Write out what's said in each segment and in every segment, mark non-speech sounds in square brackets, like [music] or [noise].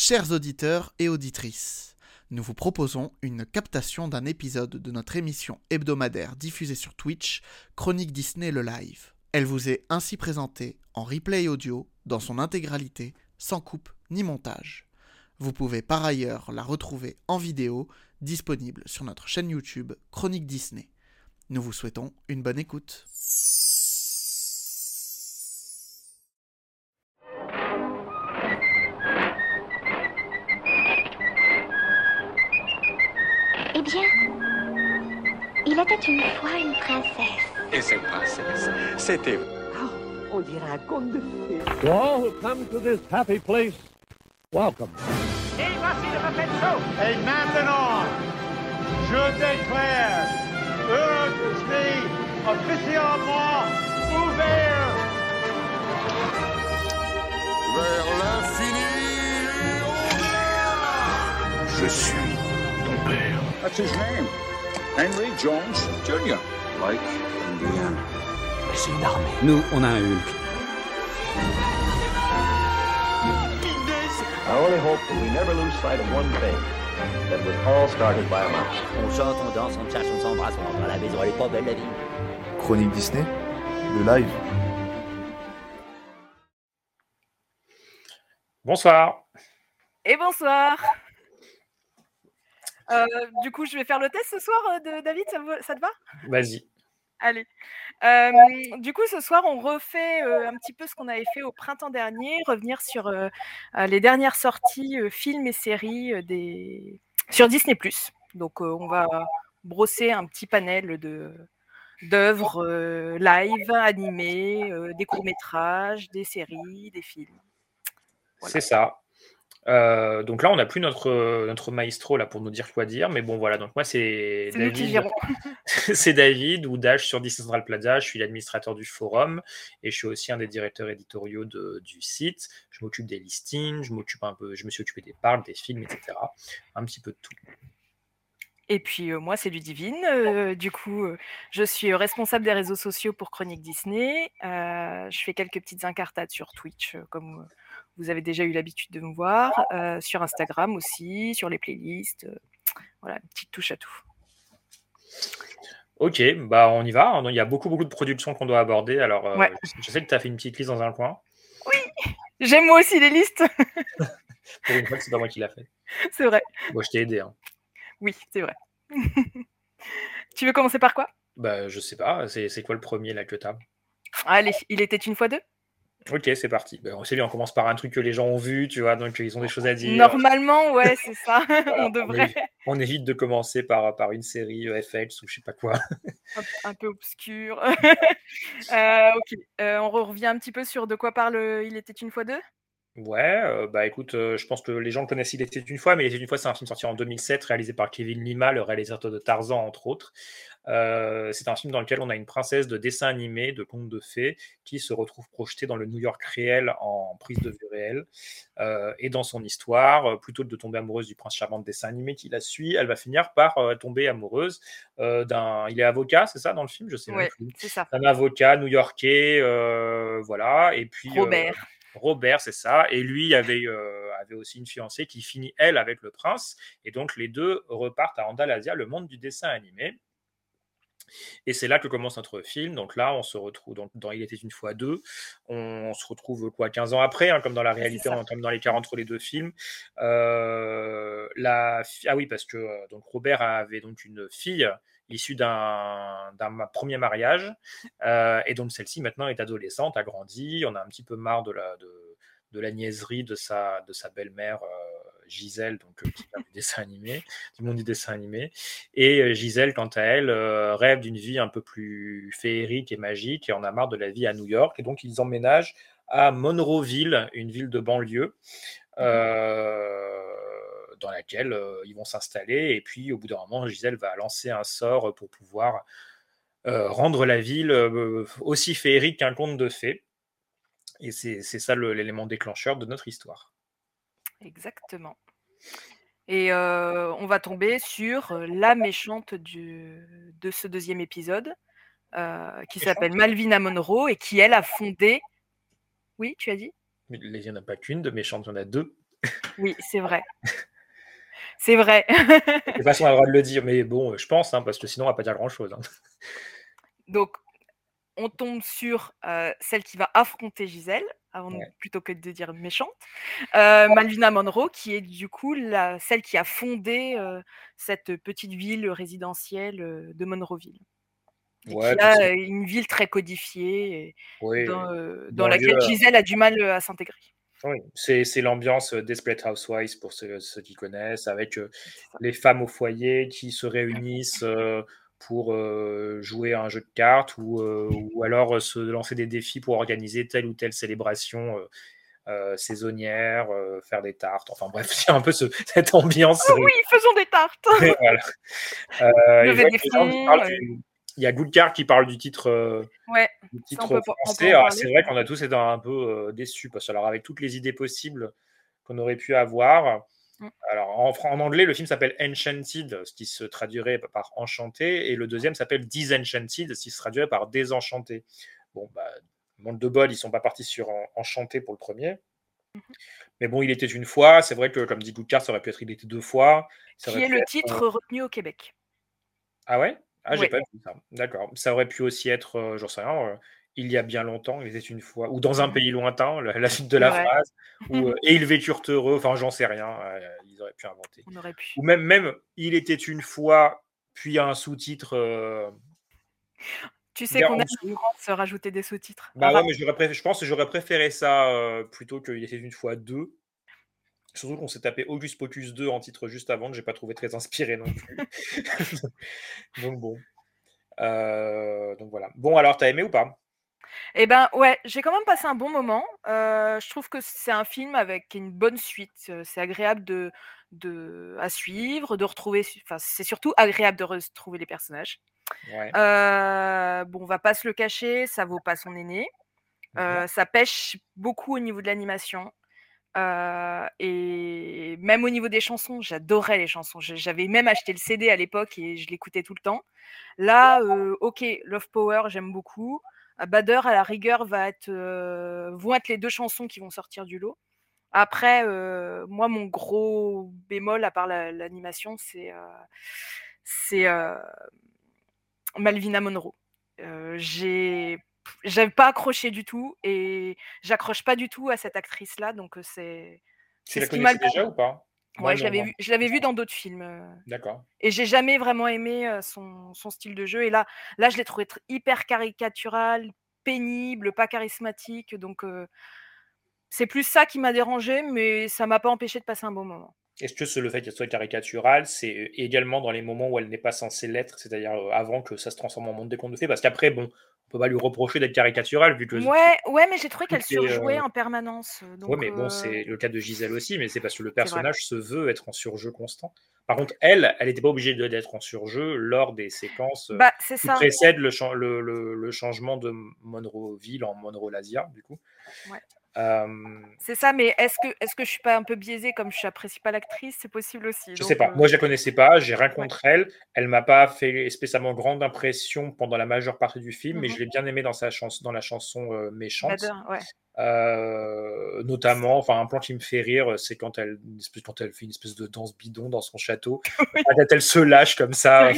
Chers auditeurs et auditrices, nous vous proposons une captation d'un épisode de notre émission hebdomadaire diffusée sur Twitch, Chronique Disney le live. Elle vous est ainsi présentée en replay audio dans son intégralité, sans coupe ni montage. Vous pouvez par ailleurs la retrouver en vidéo, disponible sur notre chaîne YouTube Chronique Disney. Nous vous souhaitons une bonne écoute. Une fois une princesse. Et cette princesse, c'était On dirait un conte de fées. To all who come to this happy place, welcome. Et maintenant, je déclare Euro Disney officiellement ouvert. vers l'infini et. Je suis ton père. That's his name. Henry Jones Jr. Like Indiana. C'est une armée. Nous, on a un Hulk. I only hope that we never lose sight of one thing. That was all started by a mouse. On chante, on danse, on cherche, on s'embrasse, on rentre à la maison, elle est pas belle la vie. Chronique Disney, le live. Bonsoir. Et bonsoir. Euh, du coup, je vais faire le test ce soir, euh, de David, ça, vous- ça te va? Vas-y. Allez. Euh, du coup, ce soir, on refait euh, un petit peu ce qu'on avait fait au printemps dernier, revenir sur les dernières sorties films et séries des... sur Disney+. Donc, on va brosser un petit panel de d'œuvres live, animées, des courts-métrages, des séries, des films. C'est ça. Euh, donc là, on n'a plus notre, notre maestro là pour nous dire quoi dire, mais bon voilà. Donc moi c'est David, [laughs] c'est David ou Dash sur Disney Central Plaza. Je suis l'administrateur du forum et je suis aussi un des directeurs éditoriaux de- du site. Je m'occupe des listings, je m'occupe un peu, je me suis occupé des parcs, des films, etc. Un petit peu de tout. Et puis euh, moi, c'est Ludivine. Euh, du coup, euh, je suis responsable des réseaux sociaux pour Chronique Disney. Je fais quelques petites incartades sur Twitch, comme vous avez déjà eu l'habitude de me voir, euh, sur Instagram aussi, sur les playlists. voilà, une petite touche à tout. Ok, bah on y va. Il y a beaucoup beaucoup de productions qu'on doit aborder. Alors Ouais. je sais que tu as fait une petite liste dans un coin. J'aime moi aussi les listes, [laughs] Pour une fois c'est pas moi qui l'a fait. c'est vrai. Moi je t'ai aidé. hein. Oui, c'est vrai. [laughs] tu veux commencer par quoi? Bah je sais pas. C'est quoi le premier là que t'as Allez, il était une fois deux? Ok, c'est parti. Ben, c'est bien, on commence par un truc que les gens ont vu, tu vois, donc ils ont des choses à dire. Normalement, ouais, c'est ça. [laughs] Voilà, On devrait. on évite de commencer par, par une série euh, FX ou je sais pas quoi. [laughs] un, un peu obscur. Euh, ok, Euh, on revient un petit peu sur de quoi parle euh, Il était une fois deux? Ouais, euh, bah écoute, euh, je pense que les gens le connaissent Il était une fois, mais Il était une fois, c'est un film sorti en 2007, réalisé par Kevin Lima, le réalisateur de Tarzan, entre autres. Euh, c'est un film dans lequel on a une princesse de dessin animé, de conte de fées, qui se retrouve projetée dans le New York réel en prise de vue réelle. Et dans son histoire, plutôt que de tomber amoureuse du prince charmant de dessin animé qui la suit, elle va finir par tomber amoureuse d'un. Il est avocat, c'est ça dans le film? Je sais même Ouais, plus. c'est ça. Un avocat new-yorkais, voilà. Et puis. Robert. Robert, c'est ça. Et lui avait, euh, avait aussi une fiancée qui finit, elle, avec le prince. Et donc, les deux repartent à Andalasia, le monde du dessin animé. Et c'est là que commence notre film. Donc là, on se retrouve dans, dans Il était une fois deux. On, se retrouve quoi 15 ans après, hein, comme dans la réalité, on comme dans l'écart entre les deux films. Euh, la, ah oui, parce que euh, donc Robert avait donc une fille issue d'un premier mariage. Euh, et donc celle-ci maintenant est adolescente, a grandi. On a un petit peu marre de la, de, de la niaiserie de sa, de sa belle-mère. euh, Gisèle, donc euh, qui du [laughs] dessin animé, du monde du dessin animé. Et euh, Gisèle, quant à elle, euh, rêve d'une vie un peu plus féerique et magique et en a marre de la vie à New York. Et donc, ils emménagent à Monroeville, une ville de banlieue, euh, dans laquelle euh, ils vont s'installer. Et puis, au bout d'un moment, Gisèle va lancer un sort pour pouvoir euh, rendre la ville euh, aussi féerique qu'un conte de fées. Et c'est ça l'élément déclencheur de notre histoire. Exactement. Et euh, on va tomber sur la méchante du, de ce deuxième épisode, euh, qui s'appelle Malvina Monroe et qui, elle, a fondé. Oui, tu as dit? Il n'y en a pas qu'une de méchante, il y en a deux. Oui, c'est vrai. [laughs] C'est vrai. de toute façon, on a le droit de le dire, mais bon, je pense, hein, parce que sinon, on va pas dire grand-chose. hein. Donc, on tombe sur euh, celle qui va affronter Gisèle, avant de- plutôt que de dire méchante. Euh, Malvina Monroe, qui est du coup la, celle qui a fondé euh, cette petite ville résidentielle de Monroeville. Et Ouais, qui a une ville très codifiée, et dans, dans dans le laquelle Gisèle a du mal à s'intégrer. Oui, c'est l'ambiance euh, Desperate Housewives pour ceux, ceux qui connaissent, avec euh, les femmes au foyer qui se réunissent euh, pour euh, jouer à un jeu de cartes ou, ou alors se lancer des défis pour organiser telle ou telle célébration saisonnière, faire des tartes. Enfin bref, [laughs] c'est un peu ce- cette ambiance. Oh oui, faisons des tartes voilà. Des fonds, du- Il y a Goodcar qui parle du titre. euh, Ouais, du titre peut français. c'est vrai qu'on a tous été un peu euh, déçus parce que alors avec toutes les idées possibles qu'on aurait pu avoir. Mm. Alors en, anglais, le film s'appelle Enchanted, ce qui se traduirait par enchanté, et le deuxième s'appelle Disenchanted, ce qui se traduirait par désenchanté. Bon, bah, manque de bol, ils sont pas partis sur en- enchanté pour le premier. Mm-hmm. Mais bon, il était une fois. C'est vrai que, comme dit Goodcar, ça aurait pu être il était deux fois. Ça qui est pu le être, titre euh, retenu au Québec. ah ouais? Ah, j'ai Ouais. pas vu ça. D'accord. Ça aurait pu aussi être, euh, j'en sais rien, euh, il y a bien longtemps, il était une fois, ou dans un pays lointain, la, la suite de la Ouais. phrase, ou [laughs] euh, et ils vécurent heureux, enfin, j'en sais rien, ils auraient pu inventer. On aurait pu. Ou même, même, il était une fois, puis un sous-titre. Tu sais qu'on a France rajouter des sous-titres? Bah Ah, ouais, mais je pense que j'aurais préféré ça plutôt qu'il était une fois deux. Surtout qu'on s'est tapé August Pocus 2 en titre juste avant, que j'ai pas trouvé très inspiré non plus. [laughs] donc bon. Euh, donc voilà. Bon, alors, t'as aimé ou pas? Eh ben ouais, j'ai quand même passé un bon moment. Euh, je trouve que c'est un film avec une bonne suite. Euh, C'est agréable de, de, à suivre, de retrouver. Enfin, c'est surtout agréable de retrouver les personnages. Ouais. Euh, bon, on va pas se le cacher, ça vaut pas son aîné. Mhm. Ça pêche beaucoup au niveau de l'animation. Et même au niveau des chansons, j'adorais les chansons. J'avais même acheté le CD à l'époque et je l'écoutais tout le temps. Là, ok, Love Power, j'aime beaucoup. Bader, à la rigueur, va être, vont être les deux chansons qui vont sortir du lot. Après, moi, mon gros bémol, à part la- l'animation, c'est Malvina Monroe. J'ai j'avais pas accroché du tout et j'accroche pas du tout à cette actrice là donc c'est Tu c'est la ce connaissais déjà ou pas? Moi, ouais je l'avais vu je l'avais vu dans d'autres films D'accord. et j'ai jamais vraiment aimé son, son style de jeu et là là je l'ai trouvé tr- hyper caricatural pénible pas charismatique donc euh, c'est plus ça qui m'a dérangé mais ça m'a pas empêché de passer un bon moment. Est-ce que le fait qu'elle soit caricaturale, c'est également dans les moments où elle n'est pas censée l'être, c'est-à-dire avant que ça se transforme en monde des contes de fées? Parce qu'après, bon, on peut pas lui reprocher d'être caricaturale vu que. ouais ouais mais j'ai trouvé qu'elle les, surjouait euh, en permanence euh, donc Ouais, mais bon, euh, c'est le cas de Gisèle aussi, mais c'est parce que le personnage se veut être en surjeu constant. Par contre, elle, elle n'était pas obligée d'être en surjeu lors des séquences euh, bah qui ça précèdent le, le- le- le changement de Monroeville en Monroe-Lasia, du coup. Ouais. C'est ça, mais est-ce que, est-ce que je suis pas un peu biaisée comme je n'apprécie pas l'actrice C'est possible aussi. Je donc, sais pas. Moi, je la connaissais pas. J'ai rien contre elle. Elle m'a pas fait spécialement grande impression pendant la majeure partie du film, mais Mhm. je l'ai bien aimé dans sa chanson, dans la chanson euh, méchante. Ouais. Euh, notamment, enfin, un plan qui me fait rire, c'est quand elle, espèce- quand elle fait une espèce de danse bidon dans son château. [laughs] Quand elle se lâche comme ça.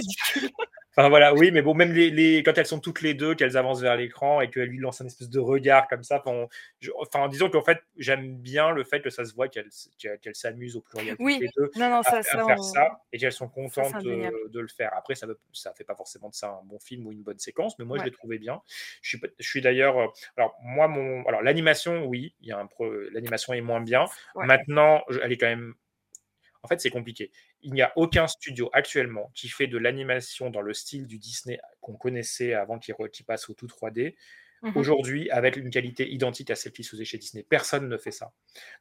Enfin voilà, oui, mais bon, même les, les- quand elles sont toutes les deux, qu'elles avancent vers l'écran et qu'elle lui lance un espèce de regard comme ça, enfin, je- enfin disons qu'en fait, j'aime bien le fait que ça se voit qu'elles qu'elles s'amusent au pluriel toutes Oui, les deux non, non, à, ça, à ça, faire on- ça et qu'elles sont contentes de, le faire. Après, ça ne ça fait pas forcément de ça un bon film ou une bonne séquence, mais moi je l'ai trouvé bien. Je suis, pas- je suis d'ailleurs, euh, alors moi, mon, alors l'animation, oui, l'animation est moins bien. Ouais. Maintenant, elle est quand même en fait, c'est compliqué. Il n'y a aucun studio actuellement qui fait de l'animation dans le style du Disney qu'on connaissait avant qu'il passe au tout 3D. Mhm. Aujourd'hui, avec une qualité identique à celle qui se faisait chez Disney, personne ne fait ça.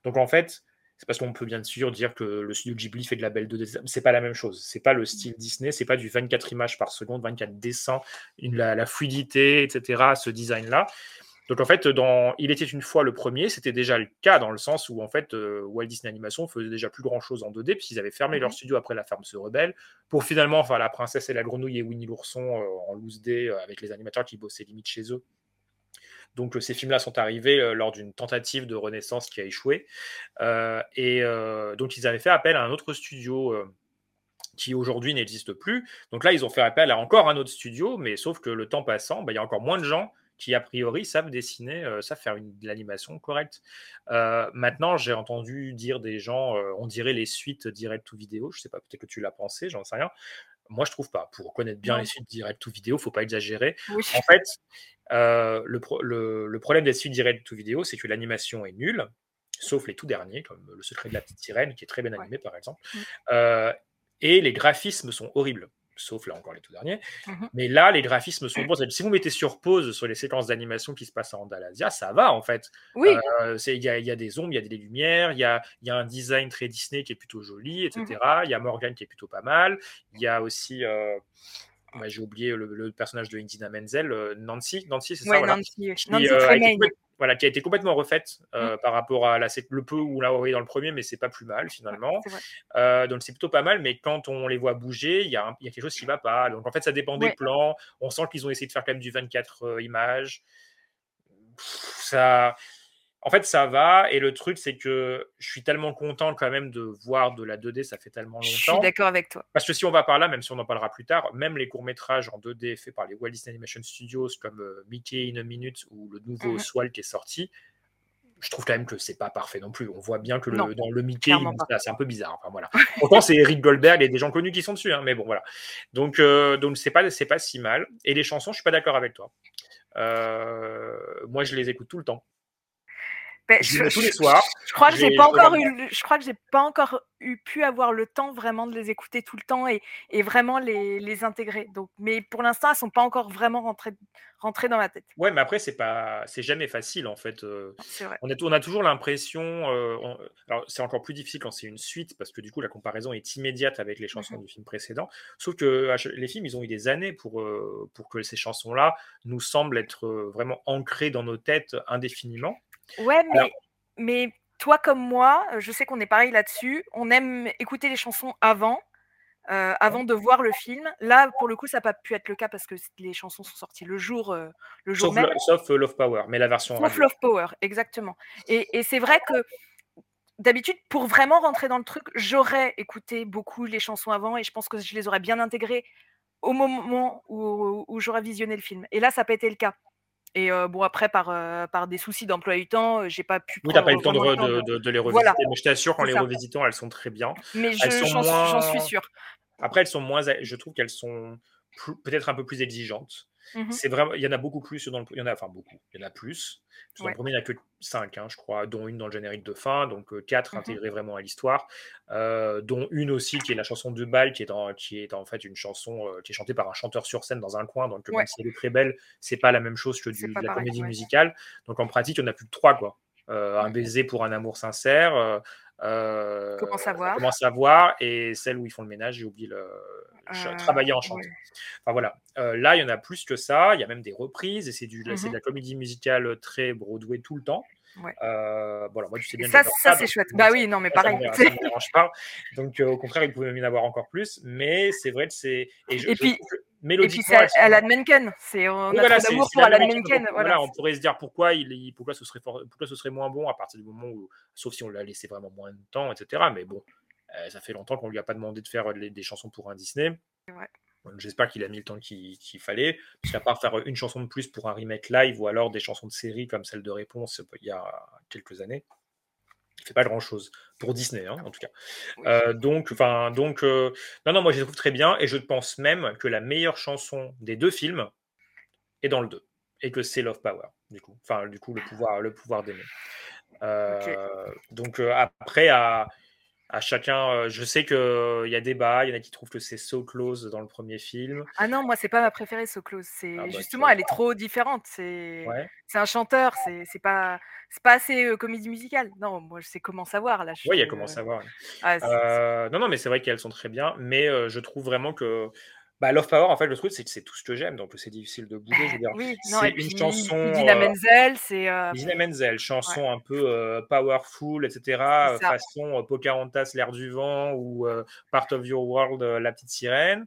Donc en fait, c'est parce qu'on peut bien sûr dire que le studio Ghibli fait de la belle 2D. C'est pas la même chose. C'est pas le style Disney. C'est pas du 24 images par seconde, 24 dessins, la, la fluidité, etc. Ce design-là. Donc en fait, dans Il était une fois le premier, c'était déjà le cas dans le sens où en fait euh, Walt Disney Animation faisait déjà plus grand chose en 2D puisqu'ils avaient fermé leur Mhm. studio après La Ferme se rebelle pour finalement faire La Princesse et la Grenouille et Winnie l'ourson euh, en loose D euh, avec les animateurs qui bossaient limite chez eux. Donc ces films-là sont arrivés lors d'une tentative de renaissance qui a échoué. et donc ils avaient fait appel à un autre studio qui aujourd'hui n'existe plus. Donc là, ils ont fait appel à encore un autre studio, mais sauf que le temps passant, bah, il y a encore moins de gens qui, a priori, savent dessiner, savent faire une, de l'animation correcte. maintenant, j'ai entendu dire des gens, on dirait les suites direct to vidéo, je sais pas, peut-être que tu l'as pensé, j'en sais rien. Moi, je trouve pas. Pour connaître bien les suites direct to vidéo, faut pas exagérer. En fait, le, le, problème des suites direct to vidéo, c'est que l'animation est nulle, sauf les tout derniers, comme Le secret de la petite sirène, qui est très bien animé, par exemple. Mmh. et les graphismes sont horribles sauf là encore les tout derniers. Mmh Mais là, les graphismes sont bons. Si vous mettez sur pause sur les séquences d'animation qui se passent à Andalasia, ça va en fait. Oui. Euh, il y, a des ombres, il y a des lumières, il y a, y a, un design très Disney qui est plutôt joli, etc. Mmh il y a Morgan qui est plutôt pas mal. Il y a aussi. Euh, j'ai oublié le, personnage de Indina Menzel, euh, Nancy, Nancy c'est ça, Nancy, Nancy voilà, qui a été complètement refaite euh, mmh. par rapport à la, le peu où l'a voyé dans le premier, mais c'est pas plus mal finalement. Euh, donc c'est plutôt pas mal, mais quand on les voit bouger, il y, a quelque chose qui va pas. Donc en fait, ça dépend des plans. On sent qu'ils ont essayé de faire quand même du 24 euh, images. ça, en fait, ça va. Et le truc, c'est que je suis tellement content quand même de voir de la 2D. Ça fait tellement longtemps. Je suis d'accord avec toi. Parce que si on va par là, même si on en parlera plus tard, même les courts-métrages en 2D faits par les Walt Disney Animation Studios, comme euh, Mickey in a Minute ou le nouveau mmh Swall qui est sorti, je trouve quand même que c'est pas parfait non plus. On voit bien que le, dans le Mickey, c'est un peu bizarre. Enfin, voilà. [laughs] Pourtant, c'est Eric Goldberg et des gens connus qui sont dessus, hein, mais bon, voilà. Donc, euh, donc c'est pas, c'est pas si mal. Et les chansons, je suis pas d'accord avec toi. Euh, moi, je les écoute tout le temps. Ben, je, tous les soirs. Je, crois que j'ai pas encore eu, je crois que j'ai pas encore eu pu avoir le temps vraiment de les écouter tout le temps et, et vraiment les, les, intégrer. Donc, mais pour l'instant, elles sont pas encore vraiment rentrées, rentrées dans ma tête. Ouais, mais après c'est pas, c'est jamais facile en fait. On, a, on a toujours l'impression, alors c'est encore plus difficile quand c'est une suite parce que du coup la comparaison est immédiate avec les chansons mmh du film précédent. Sauf que les films, ils ont eu des années pour pour que ces chansons-là nous semblent être vraiment ancrées dans nos têtes indéfiniment. Ouais, mais, mais toi comme moi, je sais qu'on est pareil là-dessus. On aime écouter les chansons avant, avant de voir le film. Là, pour le coup, ça n'a pas pu être le cas parce que les chansons sont sorties le jour, le jour sauf, même. sauf Love Power, mais la version. Sauf Love Power, exactement. Et, et c'est vrai que d'habitude, pour vraiment rentrer dans le truc, j'aurais écouté beaucoup les chansons avant et je pense que je les aurais bien intégrées au moment où, où j'aurais visionné le film. Et là, ça n'a pas été le cas. Et bon, après, par, par des soucis d'emploi du temps, j'ai pas pu. Oui, t'as pas eu le temps de, de, les revisiter, mais je t'assure qu'en les revisitant, elles sont très bien. Mais j'en suis sûre. Après, elles sont moins. Je trouve qu'elles sont peut-être un peu plus exigeantes. Mmh c'est vraiment, il y en a beaucoup plus dans le, il y en a, enfin beaucoup, il y en a plus. Dans le premier, il n'y a que 5, hein, je crois, dont une dans le générique de fin, donc 4 mmh intégrées vraiment à l'histoire, dont une aussi qui est la chanson de bal, qui est, en, qui est en fait une chanson qui est chantée par un chanteur sur scène dans un coin, donc même si elle est très belle, c'est pas la même chose que du, de la comédie musicale. Donc en pratique, il n'y en a plus que 3, quoi. Un baiser pour un amour sincère. comment savoir? Comment savoir Et celle où ils font le ménage, j'ai oublié le, euh, travailler en chantant. Enfin voilà, euh, là il y en a plus que ça, il y a même des reprises et c'est du, de la comédie musicale très Broadway tout le temps. Euh, voilà, moi, tu sais bien ça, ça c'est chouette. Bah oui, non, mais pareil. Ça ne me dérange pas. Donc, au contraire, il pouvait même y en avoir encore plus. Mais c'est vrai que c'est. Et, et, puis, et puis c'est Alan Menken. C'est on a voilà, d'amour pour Alan Menken. Voilà. on pourrait se dire pourquoi il, pourquoi ce serait, pourquoi ce serait moins bon à partir du moment où, sauf si on l'a laissé vraiment moins de temps, etc. Mais bon, euh, ça fait longtemps qu'on lui a pas demandé de faire des chansons pour un Disney. J'espère qu'il a mis le temps qu'il fallait, puisqu'à part faire une chanson de plus pour un remake live ou alors des chansons de série comme celle de Réponse il y a quelques années, il fait pas grand chose pour Disney hein, en tout cas. Euh, donc, enfin, donc, euh, non, non, moi je les trouve très bien et je pense même que la meilleure chanson des deux films est dans le 2 et que c'est Love Power du coup, enfin du coup le pouvoir, le pouvoir d'aimer. Donc après à à chacun. Euh, je sais qu'il il y a débat, il y en a qui trouvent que c'est So Close dans le premier film. Ah non, moi, c'est pas ma préférée, So Close. C'est ah bah, justement, elle est trop différente. C'est c'est un chanteur, c'est pas c'est pas assez euh, comédie musicale. Non, moi, je sais comment savoir là. Oui, il y a comment savoir. Ah, euh, non, non, mais c'est vrai qu'elles sont très bien, mais je trouve vraiment que bah, Love Power, en fait, le truc, c'est que c'est tout ce que j'aime, donc c'est difficile de bouger. Je veux dire, oui, c'est une chanson. Dina euh, Menzel, c'est. Euh... Dina Menzel, chanson un peu euh, powerful, etc. Façon euh, Pocahontas, l'air du vent ou Part of Your World, La petite sirène.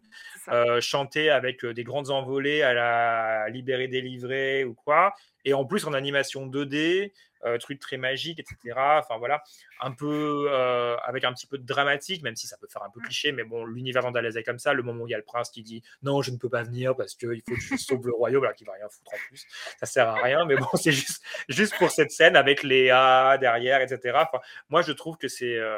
chantée avec des grandes envolées à la libérer, délivrer ou quoi. et en plus en animation 2D, euh, truc très magique, etc. Enfin voilà, un peu euh, avec un petit peu de dramatique, même si ça peut faire un peu cliché, mais bon, l'univers d'Andalès est comme ça. Le moment où il y a le prince qui dit non, je ne peux pas venir parce qu'il faut que je sauve le royaume, alors qu'il va rien foutre en plus. Ça sert à rien, mais bon, [laughs] c'est juste, juste pour cette scène avec les A derrière, etc. Enfin, moi, je trouve que c'est euh,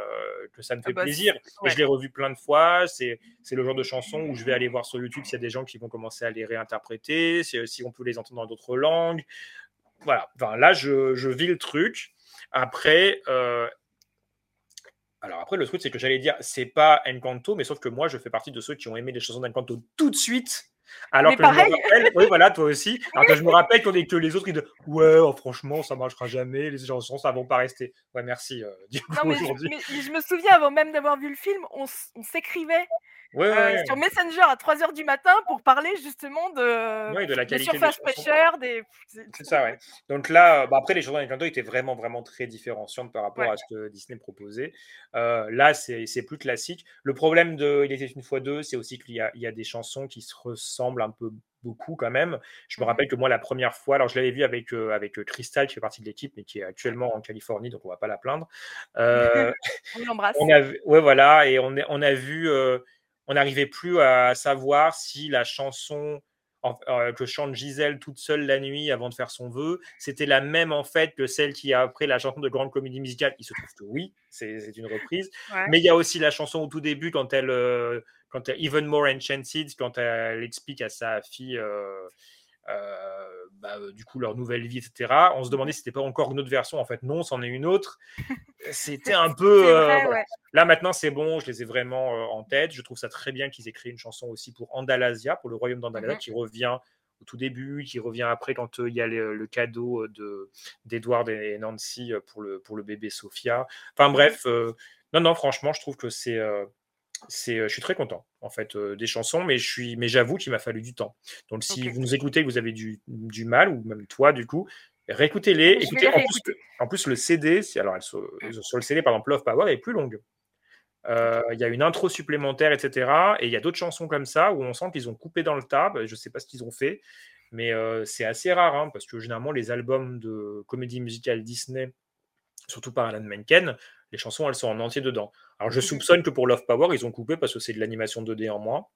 que ça me fait Ah bah, plaisir. ouais. Et je l'ai revu plein de fois. C'est c'est le genre de chanson où je vais aller voir sur YouTube s'il y a des gens qui vont commencer à les réinterpréter, si, si on peut les entendre dans d'autres langues. Voilà. Enfin, là, je, je vis le truc. Après, euh, alors après, le truc, c'est que j'allais dire, c'est pas Encanto, mais sauf que moi, je fais partie de ceux qui ont aimé les chansons d'Encanto tout de suite. Alors Mais que je pareil. me rappelle, oui, voilà, toi aussi. Alors que je me rappelle qu'on est que les autres, ils disent, ouais, oh, franchement, ça marchera jamais, les chansons, ça va pas rester. Ouais, merci, euh, [laughs] mais je, mais je me souviens, avant même d'avoir vu le film, on, s'écrivait Ouais, euh, ouais, sur Messenger à 3h du matin pour parler justement de, la qualité des surface chansons. pressure, des... [laughs] c'est- ça, ouais. Donc là, euh, bah après, les chansons d'Encanto étaient vraiment, vraiment très différenciantes par rapport à ce que Disney proposait. Euh, là, c'est plus classique. Le problème de Il était une fois deux, c'est aussi qu'il y y a des chansons qui se ressemblent un peu beaucoup quand même. Je me Mhm. rappelle que moi, la première fois, alors je l'avais vu avec, euh, avec euh, Crystal, qui fait partie de l'équipe, mais qui est actuellement en Californie, donc on va pas la plaindre. Euh, [laughs] On l'embrasse. on a ouais, voilà, et on, a vu, euh, on n'arrivait plus à savoir si la chanson en- euh, que chante Gisèle toute seule la nuit avant de faire son vœu, c'était la même en fait que celle qui a après la chanson de grande comédie musicale. Il se trouve que oui, c'est une reprise. Ouais. Mais il y a aussi la chanson au tout début quand elle, euh, quand elle Even More Enchanted, quand elle explique à sa fille. euh, bah, euh, du coup leur nouvelle vie, etc. On se demandait si c'était pas encore une autre version. En fait, non, c'en est une autre. [laughs] C'était un peu. Euh, vrai, voilà. ouais. Là maintenant c'est bon, je les ai vraiment euh, en tête. Je trouve ça très bien qu'ils aient créé une chanson aussi pour Andalasia, pour le royaume d'Andalasia, Mhm. qui revient au tout début, qui revient après quand euh, il y a le, le cadeau euh, de d'Edward et Nancy euh, pour le pour le bébé Sophia. Enfin bref, euh, non non franchement je trouve que c'est euh, c'est, euh, je suis très content en fait euh, des chansons, mais je suis, mais j'avoue qu'il m'a fallu du temps. Donc si vous nous écoutez, que vous avez du, du mal ou même toi du coup, réécoutez-les. Je Écoutez en plus, réécouter. en plus le CD, alors elle se- sur le CD par exemple Love Power est plus longue. Euh, Il y a une intro supplémentaire, etc. Et il y a d'autres chansons comme ça où on sent qu'ils ont coupé dans le tas. Bah, Je ne sais pas ce qu'ils ont fait, mais euh, c'est assez rare hein, parce que généralement les albums de comédie musicale Disney, surtout par Alan Menken, les chansons elles sont en entier dedans. Alors je Mhm. soupçonne que pour Love Power ils ont coupé parce que c'est de l'animation 2D en moins.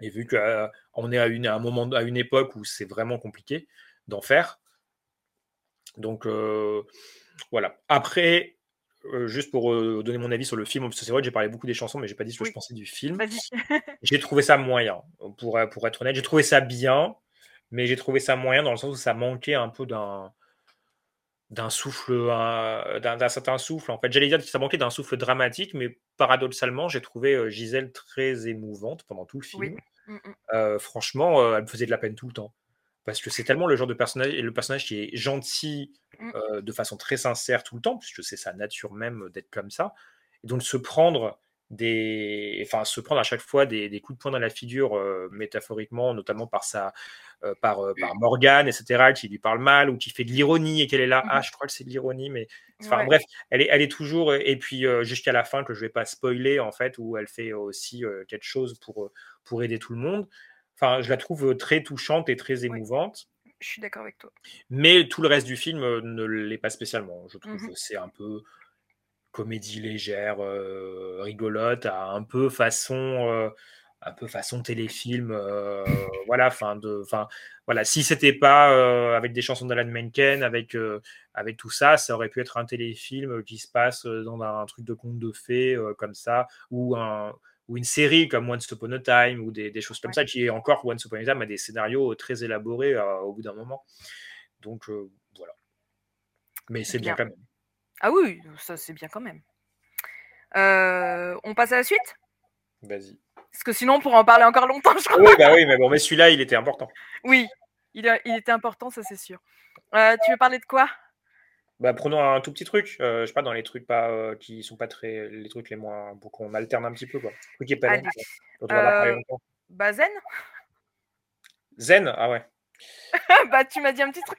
Et vu qu'on est à, une, à un moment, à une époque où c'est vraiment compliqué d'en faire. Donc euh, voilà. Après, euh, juste pour euh, donner mon avis sur le film, parce que c'est vrai que j'ai parlé beaucoup des chansons, mais j'ai pas dit ce que Oui. je pensais du film. [laughs] J'ai trouvé ça moyen, pour, pour être honnête. J'ai trouvé ça bien, mais j'ai trouvé ça moyen dans le sens où ça manquait un peu d'un d'un souffle, d'un certain souffle. En fait, j'allais dire que ça manquait d'un souffle dramatique, mais paradoxalement, j'ai trouvé euh, Gisèle très émouvante pendant tout le film. Oui. Mm, mm. Euh, franchement, euh, elle me faisait de la peine tout le temps. Parce que c'est tellement le genre de personnage, et le personnage qui est gentil Mm. euh, de façon très sincère tout le temps, puisque c'est sa nature même d'être comme ça. Et donc se prendre des, enfin se prendre à chaque fois des, des coups de poing dans la figure, euh, métaphoriquement, notamment par sa, euh, par, euh, par Morgane, etc., qui lui parle mal ou qui fait de l'ironie et qu'elle est là. Ah, Mhm. je crois que c'est de l'ironie, mais enfin Ouais. bref, elle est, elle est toujours. Et puis jusqu'à la fin que je vais pas spoiler en fait, où elle fait aussi quelque chose pour pour aider tout le monde. Enfin, je la trouve très touchante et très émouvante. Je suis d'accord avec toi. Mais tout le reste du film ne l'est pas spécialement. Je trouve que c'est un peu comédie légère, euh, rigolote, à un peu façon, euh, un peu façon téléfilm. euh, [laughs] voilà, fin de, fin, voilà. Si c'était pas euh, avec des chansons d'Alan Menken, avec euh, avec tout ça, ça aurait pu être un téléfilm qui se passe dans un, truc de conte de fées comme ça, ou un ou une série comme Once Upon a Time ou des, des choses comme Ouais. ça qui est encore Once Upon a Time a des scénarios très élaborés au bout d'un moment. Donc voilà. Mais c'est bien Bien. quand même. Ah oui, ça c'est bien quand même. Euh, on passe à la suite? Vas-y. Parce que sinon on pourra en parler encore longtemps, [laughs] je crois. Oui, bah oui, mais bon, mais celui-là, il était important. Oui, il, a- il était important, ça c'est sûr. Euh, tu veux parler de quoi? Bah, prenons un tout petit truc, euh, je sais pas, dans les trucs pas, euh, qui sont pas très. Les trucs les moins. pour qu'on alterne un petit peu, quoi. Le truc qui est pas Allez. long, quoi, on va Euh, longtemps. Bazen Zen? Ah ouais. [laughs] Bah tu m'as dit un petit truc.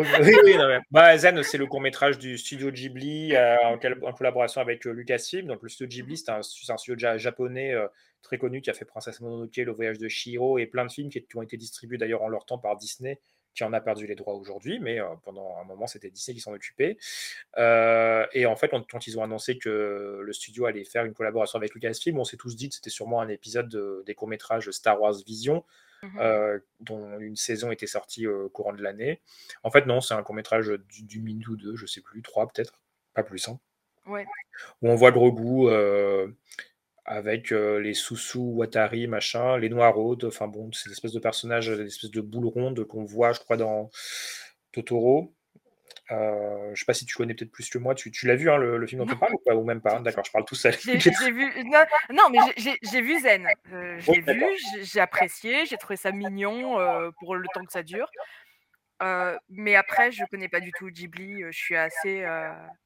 Oui, oui, non, bah, Zen, c'est le court-métrage du studio Ghibli euh, en, collaboration avec euh, Lucasfilm. Donc, le studio Ghibli, c'est un, studio ja- japonais euh, très connu qui a fait Princesse Mononoke, Le Voyage de Shiro et plein de films qui, ont été distribués d'ailleurs en leur temps par Disney, qui en a perdu les droits aujourd'hui, mais pendant un moment, c'était Disney qui s'en occupait. et en fait, quand, ils ont annoncé que le studio allait faire une collaboration avec Lucasfilm, on s'est tous dit que c'était sûrement un épisode des courts-métrages Star Wars Vision, mmh dont une saison était sortie au courant de l'année. En fait, non, c'est un court-métrage du, du minute ou deux, je sais plus, trois peut-être, pas plus. Hein. Ouais. Où on voit Grogu avec les Soussou, Watari, machin, les Noirs-Rôdes, enfin bon, c'est espèces de personnages, des espèces de boules rondes qu'on voit, je crois, dans Totoro. Euh, je sais pas si tu connais peut-être plus que moi. Tu, tu l'as vu, hein, le, film dont on parle ou, pas, ou même pas D'accord, je parle tout seul. J'ai [laughs] vu, non, mais j'ai vu Zen. Euh, j'ai vu, j'ai apprécié, j'ai trouvé ça mignon euh, pour le temps que ça dure. mais après, je connais pas du tout Ghibli. Je suis assez.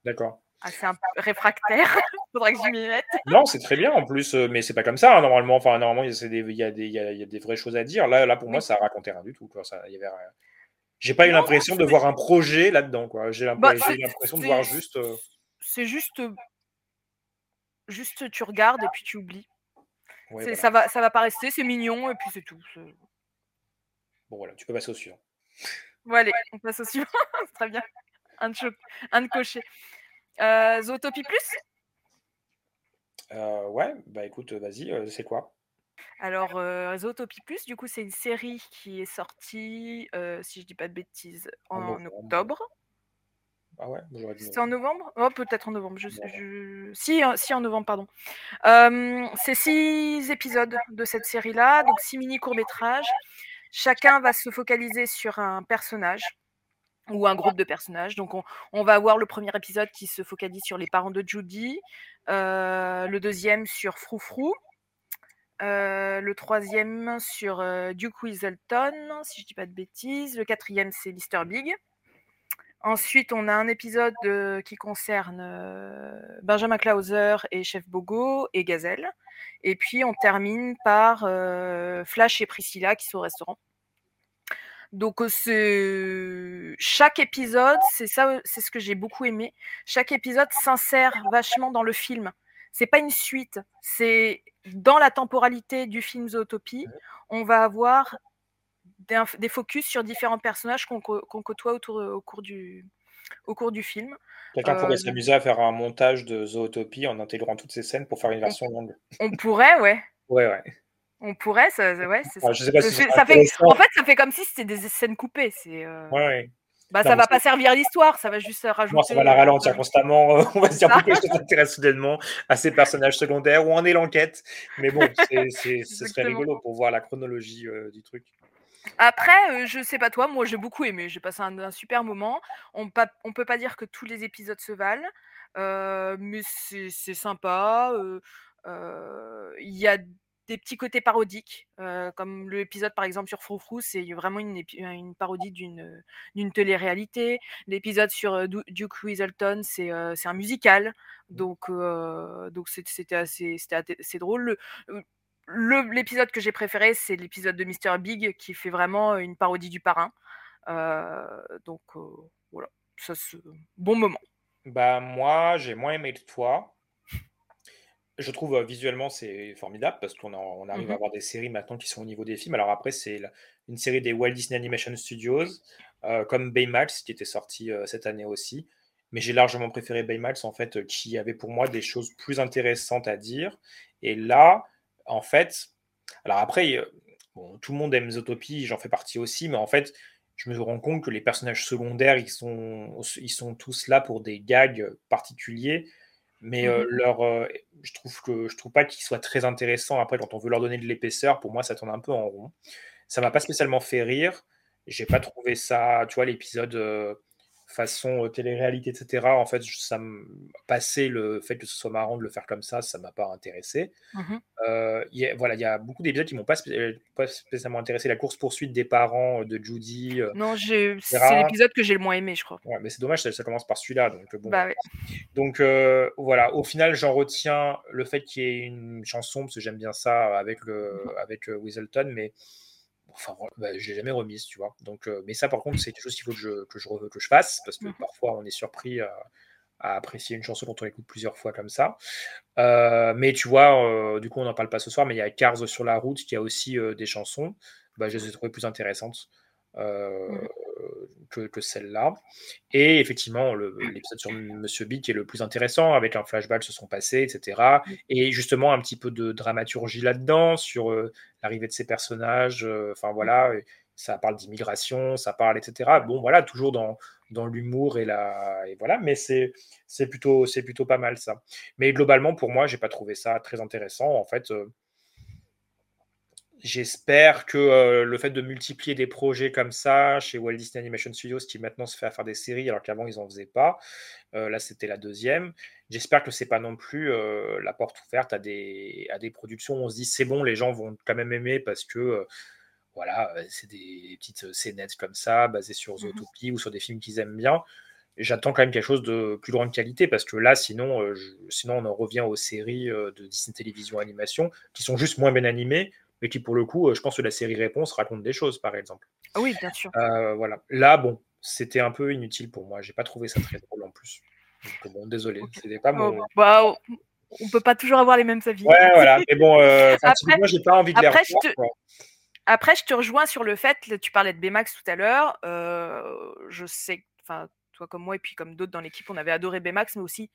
D'accord assez un réfractaire. [laughs] Faudrait que je m'y mette. Non, c'est très bien en plus, mais c'est pas comme ça. Hein, normalement, enfin, normalement, il y, a des, y, a, y a des vraies choses à dire. Là, là pour moi, ça racontait rien du tout. Ça, y avait J'ai pas eu l'impression de voir un projet là-dedans. Quoi. J'ai bah, l'impression de voir juste. Euh, c'est juste. Juste, tu regardes et puis tu oublies. ça, va, ça va pas rester, c'est mignon et puis c'est tout. Bon, voilà, tu peux passer au suivant. Bon, allez, on passe au suivant. [laughs] très bien. Un de, un de cocher. Euh, Zootopie Plus? Euh, Ouais, bah écoute, vas-y, euh, c'est quoi? Alors, euh, Zootopie Plus, du coup, c'est une série qui est sortie, si je dis pas de bêtises, en, octobre. Ah ouais, j'aurais dit. C'est en novembre? Oh, peut-être en novembre. Je, je... Si, si, en novembre, pardon. c'est six épisodes de cette série-là, donc six mini courts-métrages. Chacun va se focaliser sur un personnage ou un groupe de personnages. Donc, on, va avoir le premier épisode qui se focalise sur les parents de Judy, euh, le deuxième sur Froufrou, le troisième sur Duke Weaselton, si je dis pas de bêtises, le quatrième c'est Lister Big. Ensuite, on a un épisode qui concerne Benjamin Clauser et Chef Bogo et Gazelle. Et puis, on termine par Flash et Priscilla qui sont au restaurant. Donc chaque épisode, c'est ça, c'est ce que j'ai beaucoup aimé. Chaque épisode s'insère vachement dans le film. C'est pas une suite, c'est dans la temporalité du film Zootopie. On va avoir des, focus sur différents personnages qu'on côtoie autour, au, cours du, au cours du film. Quelqu'un pourrait s'amuser à faire un montage de Zootopie en intégrant toutes ces scènes pour faire une version longue. On pourrait, ouais. Ouais, ouais. On pourrait, ça, ouais, c'est ça. sais pas si ça fait, en fait, ça fait comme si c'était des scènes coupées. C'est. Euh... Ouais, Bah, ça va pas servir l'histoire, ça va juste rajouter. Non, ça va la ralentir constamment. on va se dire pourquoi je t'intéresse soudainement à ces personnages secondaires où en est l'enquête? Mais bon, [laughs] ce serait rigolo pour voir la chronologie euh, du truc. Après, euh, je sais pas toi, moi j'ai beaucoup aimé, j'ai passé un, super moment. On, pa on peut pas dire que tous les épisodes se valent, euh, mais c'est sympa. Il y a des petits côtés parodiques, comme l'épisode par exemple sur Froufrou, c'est vraiment une, une parodie d'une d'une télé-réalité. L'épisode sur Duke Weaselton, c'est un musical, mmh. donc donc c'était assez, assez drôle. L'épisode que j'ai préféré, c'est l'épisode de Mr. Big qui fait vraiment une parodie du parrain. donc voilà, ça c'est bon moment. Bah moi, j'ai moins aimé que toi. Je trouve visuellement c'est formidable parce qu'on on arrive à mmh avoir des séries maintenant qui sont au niveau des films. Alors après, c'est une série des Walt Disney Animation Studios, comme Baymax qui était sorti cette année aussi. Mais j'ai largement préféré Baymax en fait, qui avait pour moi des choses plus intéressantes à dire. Et là, en fait, alors après, tout le monde aime Zootopie, j'en fais partie aussi, mais en fait, je me rends compte que les personnages secondaires, ils sont, ils sont tous là pour des gags particuliers mais mmh leur, je trouve que je trouve pas qu'ils soient très intéressants. Après, quand on veut leur donner de l'épaisseur, pour moi, ça tourne un peu en rond. Ça m'a pas spécialement fait rire. J'ai pas trouvé ça, tu vois, l'épisode façon télé-réalité, etc. En fait, ça me passait le fait que ce soit marrant de le faire comme ça, ça m'a pas intéressé. Mmh voilà, il y a beaucoup d'épisodes qui m'ont pas, pas, spécialement intéressé. La course poursuite des parents de Judy. non, c'est l'épisode que j'ai le moins aimé, je crois. Ouais, mais c'est dommage, ça, commence par celui-là, donc bon. Bah, Donc voilà, au final, j'en retiens le fait qu'il y ait une chanson parce que j'aime bien ça avec le mmh avec Weaselton, mais Enfin, bah, je l'ai jamais remise, tu vois. Donc, euh, mais ça, par contre, c'est quelque chose qu'il faut que je, que, je, que je fasse, parce que mmh parfois, on est surpris à, apprécier une chanson quand on l'écoute plusieurs fois comme ça. Euh, mais tu vois, euh, du coup, on n'en parle pas ce soir, mais il y a Cars sur la route qui a aussi des chansons. Bah, je les ai trouvées plus intéressantes. euh, que, celle-là. Et effectivement, l'épisode sur Monsieur B qui est le plus intéressant, avec un flashback se sont passés, etc. Et justement, un petit peu de dramaturgie là-dedans, sur euh, l'arrivée de ces personnages. Euh, enfin, voilà, ça parle d'immigration, ça parle, etc. Bon, voilà, toujours dans, dans l'humour et la. Et voilà, mais c'est plutôt, plutôt pas mal ça. Mais globalement, pour moi, j'ai pas trouvé ça très intéressant. En fait. J'espère que euh, le fait de multiplier des projets comme ça chez Walt Disney Animation Studios, qui maintenant se fait à faire des séries alors qu'avant ils n'en faisaient pas, euh, là c'était la deuxième, j'espère que c'est pas non plus euh, la porte ouverte à des, à des productions où on se dit c'est bon, les gens vont quand même aimer parce que voilà, c'est des petites scénettes comme ça, basées sur mmh Zootopie ou sur des films qu'ils aiment bien. J'attends quand même quelque chose de plus grande qualité parce que là, sinon, sinon on en revient aux séries de Disney Télévision Animation qui sont juste moins bien animées mais qui pour le coup, euh, je pense que la série Réponse raconte des choses, par exemple. Ah oui, bien sûr. Euh, voilà. Là, bon, c'était un peu inutile pour moi. J'ai pas trouvé ça très drôle en plus. Donc, bon, désolé, c'était pas mon. Oh, bah, on peut pas toujours avoir les mêmes avis. Ouais, voilà. [laughs] Mais bon, euh, après, moi, j'ai pas envie de les après, je te... Après, je te rejoins sur le fait, tu parlais de Baymax tout à l'heure. je sais, enfin, toi comme moi et puis comme d'autres dans l'équipe, on avait adoré Baymax, mais aussi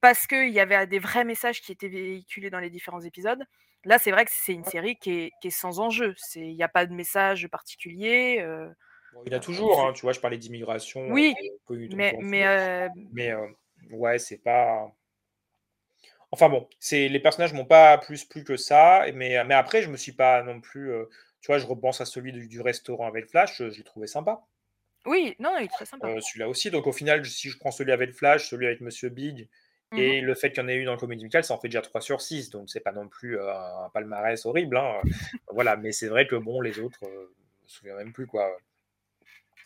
parce qu'il y avait des vrais messages qui étaient véhiculés dans les différents épisodes. Là, c'est vrai que c'est une série qui est, qui est sans enjeu. Il n'y a pas de message particulier. Euh, il y a toujours, hein, tu vois, je parlais d'immigration. Oui, mais, mais, euh, mais euh, ouais, c'est pas. Enfin bon, les personnages m'ont pas plus plus que ça, mais, mais après, je me suis pas non plus. tu vois, je repense à celui du, restaurant avec Flash, je, l'ai trouvé sympa. Oui, non, il est très sympa. celui-là aussi. Donc au final, si je prends celui avec Flash, celui avec Monsieur Big, Mmh et le fait qu'il y en ait eu dans le comédie musicale, ça en fait déjà 3 sur 6, donc c'est pas non plus un palmarès horrible. Hein. [laughs] voilà, mais c'est vrai que bon, les autres, je me souviens même plus quoi.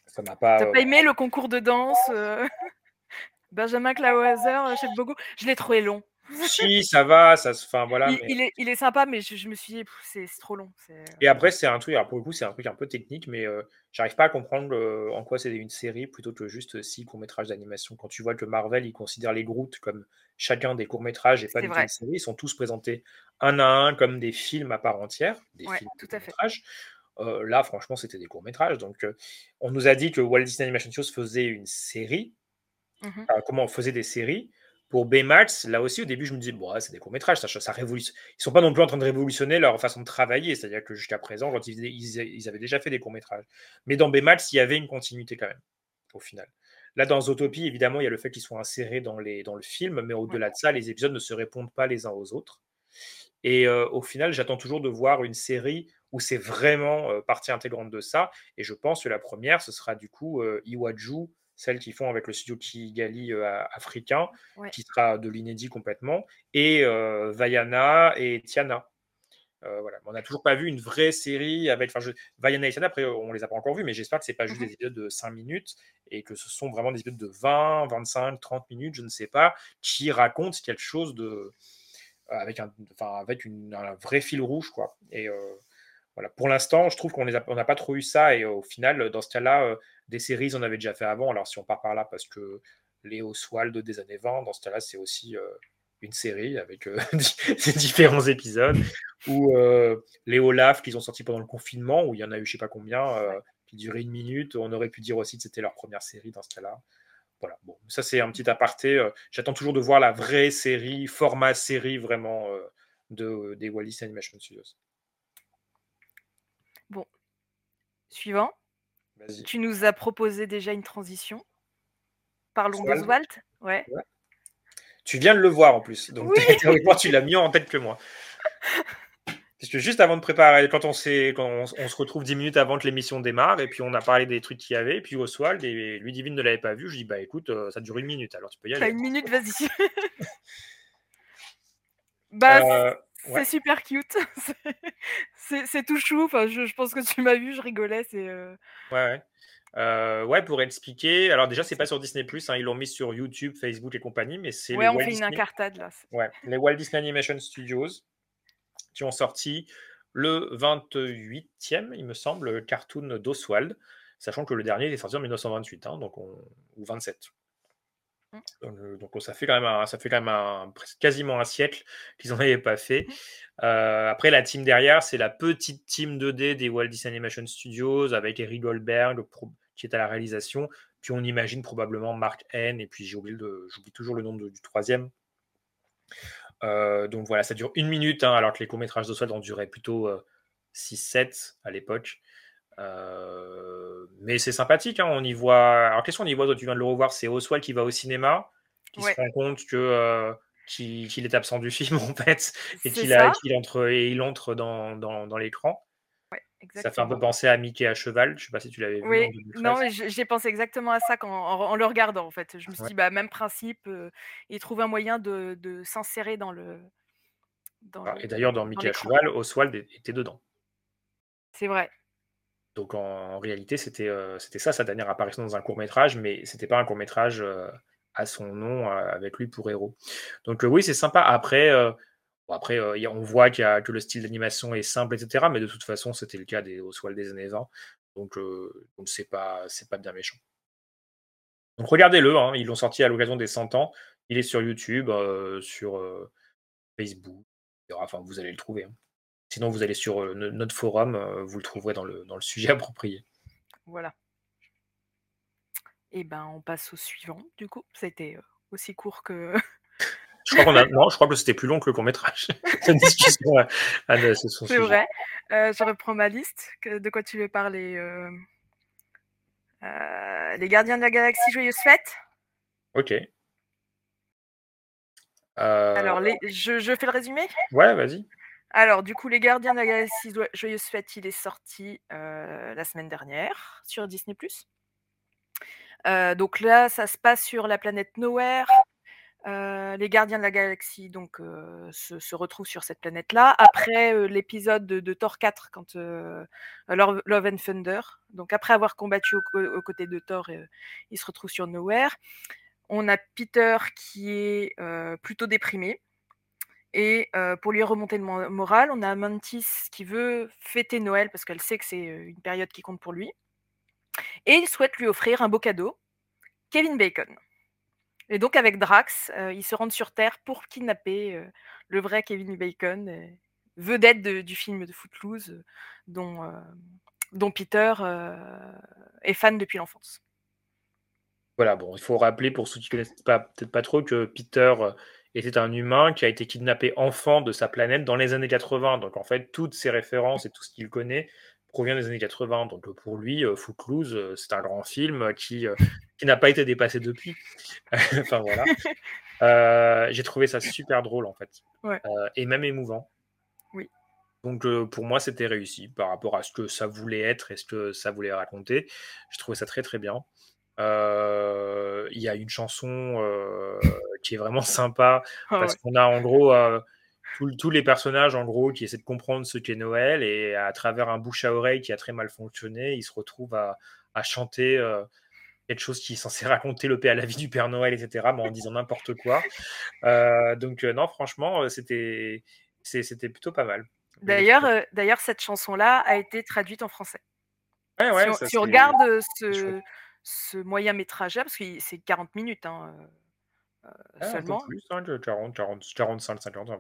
Ça m'a pas. T'as pas aimé le concours de danse [laughs] Benjamin Klauhauser, chef Bogo Je l'ai trouvé long. Si, [laughs] ça va, ça se. Enfin, voilà. Il, est, il, est, sympa, mais je, me suis dit, c'est trop long. Et après, c'est un truc, alors pour le coup, c'est un truc un peu technique, mais j'arrive pas à comprendre en quoi c'est une série plutôt que juste six courts-métrages d'animation. Quand tu vois que Marvel, il considère les Groot comme chacun des courts-métrages et pas une série, ils sont tous présentés un à un comme des films à part entière, des films tout à fait. là, franchement, c'était des courts-métrages. Donc, on nous a dit que Walt Disney Animation Studios faisait une série. Mmh comment on faisait des séries pour Baymax, là aussi, au début, je me disais, bon, c'est des courts-métrages, ça, ça révolutionne. Ils sont pas non plus en train de révolutionner leur façon de travailler, c'est-à-dire que jusqu'à présent, quand ils, ils, avaient déjà fait des courts-métrages. Mais dans Baymax, il y avait une continuité quand même, au final. Là, dans Zootopie, évidemment, il y a le fait qu'ils soient insérés dans, les, dans le film, mais au-delà de ça, les épisodes ne se répondent pas les uns aux autres. Et euh, au final, j'attends toujours de voir une série où c'est vraiment euh, partie intégrante de ça. Et je pense que la première, ce sera du coup euh, Iwaju celle qu'ils font avec le studio Kigali euh, africain, qui sera de l'inédit complètement, et euh, Vaiana et Tiana. Euh, voilà. On n'a toujours pas vu une vraie série avec. Enfin, Vaiana et Tiana, après, on les a pas encore vus, mais j'espère que c'est pas juste mmh des épisodes de 5 minutes et que ce sont vraiment des épisodes de 20, 25, 30 minutes, je ne sais pas, qui racontent quelque chose de. avec un, enfin, avec un vrai fil rouge, quoi. Et. Voilà. Pour l'instant, je trouve qu'on n'a pas trop eu ça. Et au final, dans ce cas-là, des séries, on avait déjà fait avant. Alors, si on part par là, parce que les Oswald des années 20, dans ce cas-là, c'est aussi euh, une série avec euh, [laughs] différents épisodes. [laughs] Ou euh, les Olaf qu'ils ont sortis pendant le confinement, où il y en a eu je sais pas combien, qui duraient une minute. On aurait pu dire aussi que c'était leur première série dans ce cas-là. Voilà, bon, ça c'est un petit aparté. J'attends toujours de voir la vraie série, format série vraiment de, des Wallis Animation Studios. Bon, suivant. Tu nous as proposé déjà une transition. Parlons d'Oswald. Ouais. Tu viens de le voir en plus. Donc [laughs] tu l'as mieux en tête que moi. Parce que juste avant de préparer, quand on, quand on, se retrouve 10 minutes avant que l'émission démarre, et puis on a parlé des trucs qu'il y avait, et puis Oswald et Ludivine ne l'avait pas vu, je dis bah écoute, euh, ça dure une minute, alors tu peux y aller. une minute, vas-y. [laughs] bah, euh, c'est super cute. [laughs] c'est tout chou. Enfin, je, je, pense que tu m'as vu, je rigolais. C'est. Euh ouais, ouais. Euh, ouais, pour expliquer. Alors déjà, c'est pas sur Disney hein, ils l'ont mis sur YouTube, Facebook et compagnie, mais c'est. Ouais, on fait une incartade là. Ouais, les Walt Disney Animation Studios qui ont sorti le 28e, il me semble, cartoon d'Oswald, sachant que le dernier est sorti en 1928, hein, donc ou 27. Donc, donc, ça fait quand même un, ça fait quand même un, quasiment un siècle [laughs] qu'ils n'en avaient pas fait. après, la team derrière, c'est la petite team 2D des Walt Disney Animation Studios avec Eric Goldberg qui est à la réalisation. Puis on imagine probablement Mark N. Et puis j'oublie toujours le nom du troisième. donc voilà, ça dure une minute, hein, alors que les courts-métrages d'Oswald en duraient plutôt 6-7 à l'époque. Euh, mais c'est sympathique, hein, on y voit. Alors, qu'est-ce qu'on y voit Toi, tu viens de le revoir, c'est Oswald qui va au cinéma, qui se rend compte que euh, qu'il est absent du [laughs] film en fait, et qu'il entre et il entre dans, dans, dans l'écran. ça fait un peu penser à Mickey à cheval. Je sais pas si tu l'avais vu. Oui, non, j'ai pensé exactement à ça quand, en, le regardant en fait. Je me suis dit, bah, même principe, euh, il trouve un moyen de, de s'insérer dans le. Dans ah, et d'ailleurs, dans Mickey à cheval, Oswald était dedans. C'est vrai. Donc en, réalité, c'était euh, c'était ça sa dernière apparition dans un court métrage, mais c'était pas un court métrage euh, à son nom euh, avec lui pour héros. Donc oui, c'est sympa. Après, après on voit que le style d'animation est simple, etc. Mais de toute façon, c'était le cas des Oswald des années 20. Donc c'est pas pas bien méchant. Donc regardez-le, hein, ils l'ont sorti à l'occasion des 100 ans. Il est sur YouTube, sur Facebook. Enfin, vous allez le trouver. Hein. Sinon, vous allez sur euh, notre forum, euh, vous le trouverez dans le, dans le sujet [laughs] approprié. Voilà. Et eh ben, on passe au suivant, du coup. Ça a été euh, aussi court que. je crois, a... [laughs] non, je crois que c'était plus long que le court-métrage. [laughs] c'est vrai. je reprends ma liste. De quoi tu veux parler Les Gardiens de la Galaxie, Joyeuse Fête Ok. Alors, les... je, je fais le résumé? Ouais, vas-y. Alors, du coup, Les Gardiens de la Galaxie Joyeuse Fête, il est sorti euh, la semaine dernière sur Disney. Euh, donc là, ça se passe sur la planète Nowhere. Euh, les Gardiens de la Galaxie donc, se, retrouvent sur cette planète-là. Après l'épisode de, Thor 4, quand Love, and Thunder, donc après avoir combattu aux, côtés de Thor, il se retrouve sur Nowhere. On a Peter qui est plutôt déprimé et pour lui remonter le moral, on a Mantis qui veut fêter Noël parce qu'elle sait que c'est une période qui compte pour lui. Et il souhaite lui offrir un beau cadeau, Kevin Bacon. Et donc avec Drax, ils se rendent sur Terre pour kidnapper le vrai Kevin Bacon, vedette du film de Footloose, dont, dont Peter est fan depuis l'enfance. Voilà, bon, il faut rappeler pour ceux qui ne connaissent peut-être pas trop que Peter était un humain qui a été kidnappé enfant de sa planète dans les années 80. Donc en fait, toutes ses références et tout ce qu'il connaît provient des années 80. Donc pour lui, euh, Footloose, euh, c'est un grand film qui, euh, qui n'a pas été dépassé depuis. [laughs] enfin voilà. [laughs] J'ai trouvé ça super drôle en fait. et même émouvant. Oui. Donc pour moi, c'était réussi par rapport à ce que ça voulait être et ce que ça voulait raconter. J'ai trouvé ça très très bien. Il y a une chanson qui est vraiment sympa [laughs] ah parce qu'on a en gros tous les personnages en gros qui essaient de comprendre ce qu'est Noël et à travers un bouche à oreille qui a très mal fonctionné, ils se retrouvent à, chanter quelque chose qui est censé [laughs] raconter le à la vie du Père Noël, etc., mais en disant n'importe quoi. donc non, franchement, c'était c'était plutôt pas mal. D'ailleurs, d'ailleurs, cette chanson-là a été traduite en français. Ouais, ouais, si, on, regarde ce, ce moyen métrage parce que c'est 40 minutes hein, euh, ah, seulement. plus, 40, 40, 45, 50.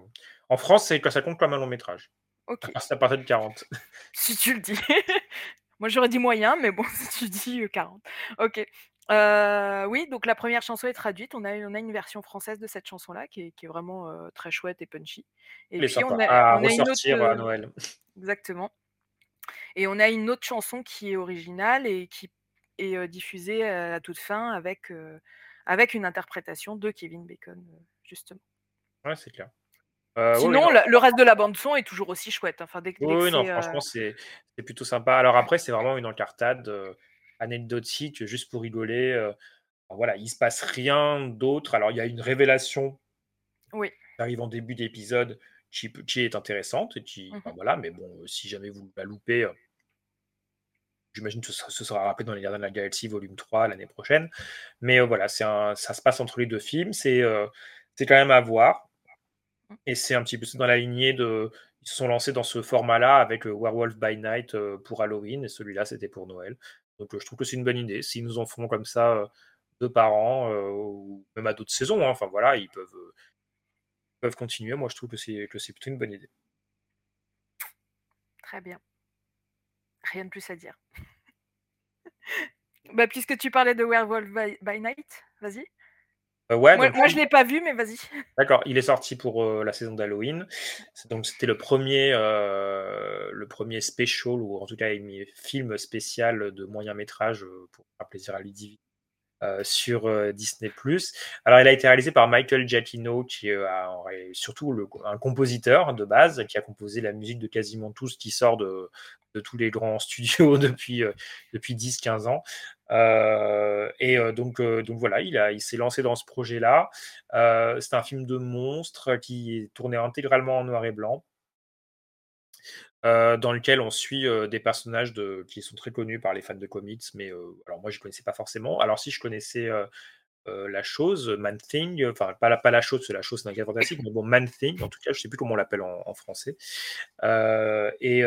En France, c'est, ça compte comme un long métrage. Ok. À partir de 40. [laughs] si tu le dis. [laughs] Moi, j'aurais dit moyen, mais bon, [laughs] si tu dis 40. Ok. Euh, oui, donc la première chanson est traduite. On a, on a une version française de cette chanson-là qui est, qui est vraiment euh, très chouette et punchy. Et puis on a, on a une autre, à Noël. Exactement. Et on a une autre chanson qui est originale et qui et diffusé à toute fin avec, avec une interprétation de Kevin Bacon, justement. Ouais, c'est clair. Sinon, le, reste de la bande son est toujours aussi chouette. Enfin, dès, oui, non, franchement, c'est plutôt sympa. Alors après, c'est vraiment une encartade anecdotique, juste pour rigoler. voilà, il se passe rien d'autre. Alors, il y a une révélation oui. qui arrive en début d'épisode qui, qui, est intéressante. Qui, mmh voilà, mais bon, si jamais vous la loupez, J'imagine que ce sera rappelé dans les Gardiens de la Galaxie volume 3 l'année prochaine. Mais euh, voilà, ça se passe entre les deux films. Euh, c'est quand même à voir. Et c'est un petit peu dans la lignée de. Ils se sont lancés dans ce format-là avec Werewolf by Night euh, pour Halloween. Et celui-là, c'était pour Noël. Donc je trouve que c'est une bonne idée. S'ils nous en font comme ça deux par an, ou même à d'autres saisons. Hein. Enfin voilà, ils peuvent, peuvent continuer. Moi, je trouve que c'est plutôt une bonne idée. Très bien. Rien de plus à dire. [laughs] bah, puisque tu parlais de Werewolf by, Night, vas-y. Euh, ouais, moi, je ne l'ai pas vu, mais vas-y. [laughs] D'accord, il est sorti pour euh, la saison d'Halloween. Donc c'était le premier, euh, le premier special, ou en tout cas un film spécial de moyen métrage pour faire plaisir à Ludivine sur Disney+. Alors, il a été réalisé par Michael Giacchino, qui est surtout le, un compositeur de base, qui a composé la musique de quasiment tout ce qui sort de, tous les grands [laughs] studios depuis, depuis 10-15 ans. Euh, et donc, donc voilà, il, il s'est lancé dans ce projet-là. c'est un film de monstre qui est tourné intégralement en noir et blanc. Dans lequel on suit des personnages qui sont très connus par les fans de comics, mais alors moi je ne connaissais pas forcément. Alors si je connaissais la chose, Man Thing, enfin pas la, chose, c'est la chose, c'est un fantastique, mais bon, Man Thing, en tout cas, je ne sais plus comment on l'appelle en, français. et,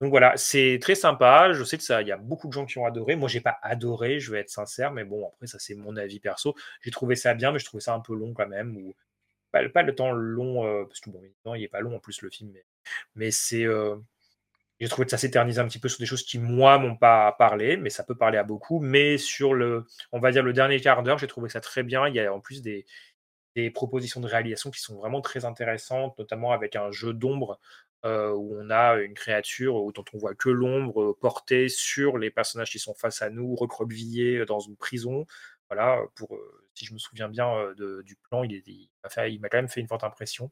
donc voilà, c'est très sympa. Je sais que ça, il y a beaucoup de gens qui ont adoré. Moi, j'ai pas adoré, je vais être sincère, mais bon, après, ça, c'est mon avis perso. J'ai trouvé ça bien, mais je trouvais ça un peu long quand même. Pas, le temps long, euh, parce que bon, non, il est pas long en plus le film, mais, c'est. Euh, j'ai trouvé que ça s'éternise un petit peu sur des choses qui, moi, m'ont pas parlé, mais ça peut parler à beaucoup. Mais sur le, on va dire, le dernier quart d'heure, j'ai trouvé ça très bien. Il y a en plus des, des propositions de réalisation qui sont vraiment très intéressantes, notamment avec un jeu d'ombre euh, où on a une créature dont on voit que l'ombre portée sur les personnages qui sont face à nous, recroquevillés dans une prison. Voilà, pour, si je me souviens bien du plan, il, il m'a quand même fait une forte impression.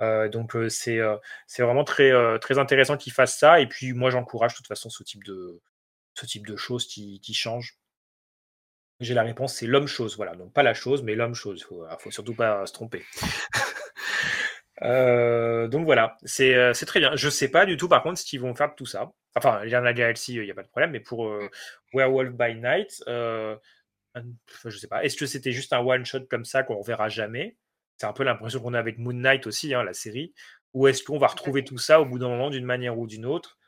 donc c'est vraiment très, très intéressant qu'il fasse ça. Et puis moi j'encourage de toute façon ce type de, ce type de choses qui, qui changent. J'ai la réponse, c'est l'homme-chose. Voilà, donc pas la chose, mais l'homme-chose. Il ne faut surtout pas se tromper. [laughs] Donc voilà, c'est très bien. Je sais pas du tout par contre ce qu'ils vont faire de tout ça. Enfin, il y en a DLC, il n'y a pas de problème, mais pour euh, Werewolf by Night, je sais pas. Est-ce que c'était juste un one-shot comme ça qu'on verra jamais? C'est un peu l'impression qu'on a avec Moon Knight aussi, hein, la série. Ou est-ce qu'on va retrouver tout ça au bout d'un moment d'une manière ou d'une autre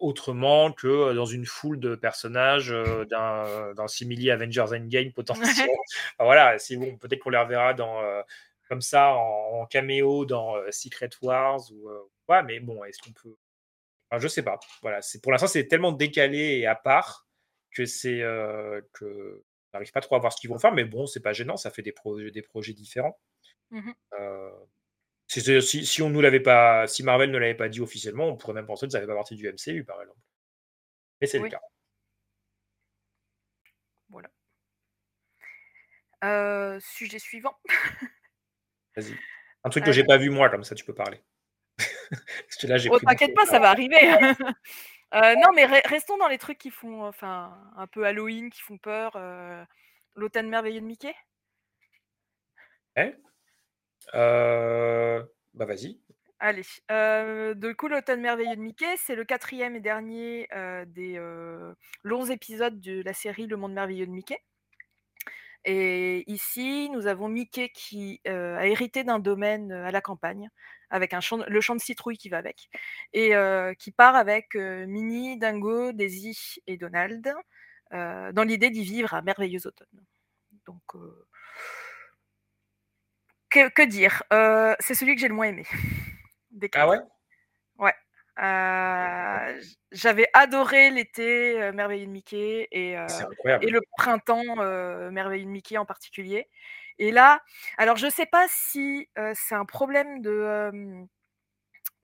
autrement que dans une foule de personnages [laughs] d'un simili Avengers Endgame potentiellement. [laughs] voilà, c'est bon, peut-être qu'on les reverra dans comme ça en, caméo dans euh, Secret Wars ou euh, mais bon, est-ce qu'on peut? Enfin, je sais pas. Voilà, c'est pour l'instant c'est tellement décalé et à part que c'est euh, que n'arrive pas trop à voir ce qu'ils vont faire, mais bon, c'est pas gênant, ça fait des, projets des projets différents. Mmh si, si, on nous l'avait pas, si Marvel ne l'avait pas dit officiellement, on pourrait même penser que ça fait pas partie du MCU, par exemple. Mais c'est le cas. Voilà. sujet suivant. [laughs] Vas-y. Un truc que j'ai pas vu moi, comme ça tu peux parler. [laughs] Parce que là, j'ai oh, T'inquiète pas, ça va arriver. Euh, non, mais restons dans les trucs qui font, enfin, un peu Halloween, qui font peur. Euh, L'automne merveilleux de Mickey. Eh euh... Bah vas-y. Allez. Euh, du coup, l'automne merveilleux de Mickey, c'est le quatrième et dernier des longs épisodes de la série Le monde merveilleux de Mickey. Et ici, nous avons Mickey qui a hérité d'un domaine à la campagne, avec un champ, le champ de citrouille qui va avec, et qui part avec Minnie, Dingo, Daisy et Donald, dans l'idée d'y vivre à merveilleux automne. Donc, que, que, dire C'est celui que j'ai le moins aimé. [laughs] ah ouais? Ouais. Euh, j'avais adoré l'été euh, Merveilleux de Mickey et, euh, et le printemps Merveilleux de Mickey en particulier. Et là, alors je ne sais pas si c'est un problème de,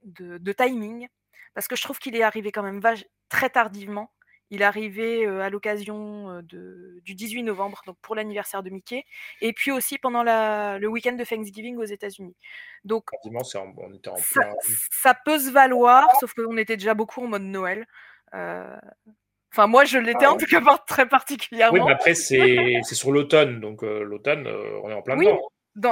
de, de, timing, parce que je trouve qu'il est arrivé quand même très tardivement. Il est arrivé à l'occasion du 18 novembre, donc pour l'anniversaire de Mickey, et puis aussi pendant le week-end de Thanksgiving aux États-Unis. Donc, on était en ça, ça, peut se valoir, sauf qu'on était déjà beaucoup en mode Noël. Enfin, moi, je l'étais ah en tout cas très particulièrement. Oui, mais après, c'est sur l'automne, donc l'automne, on est en plein dedans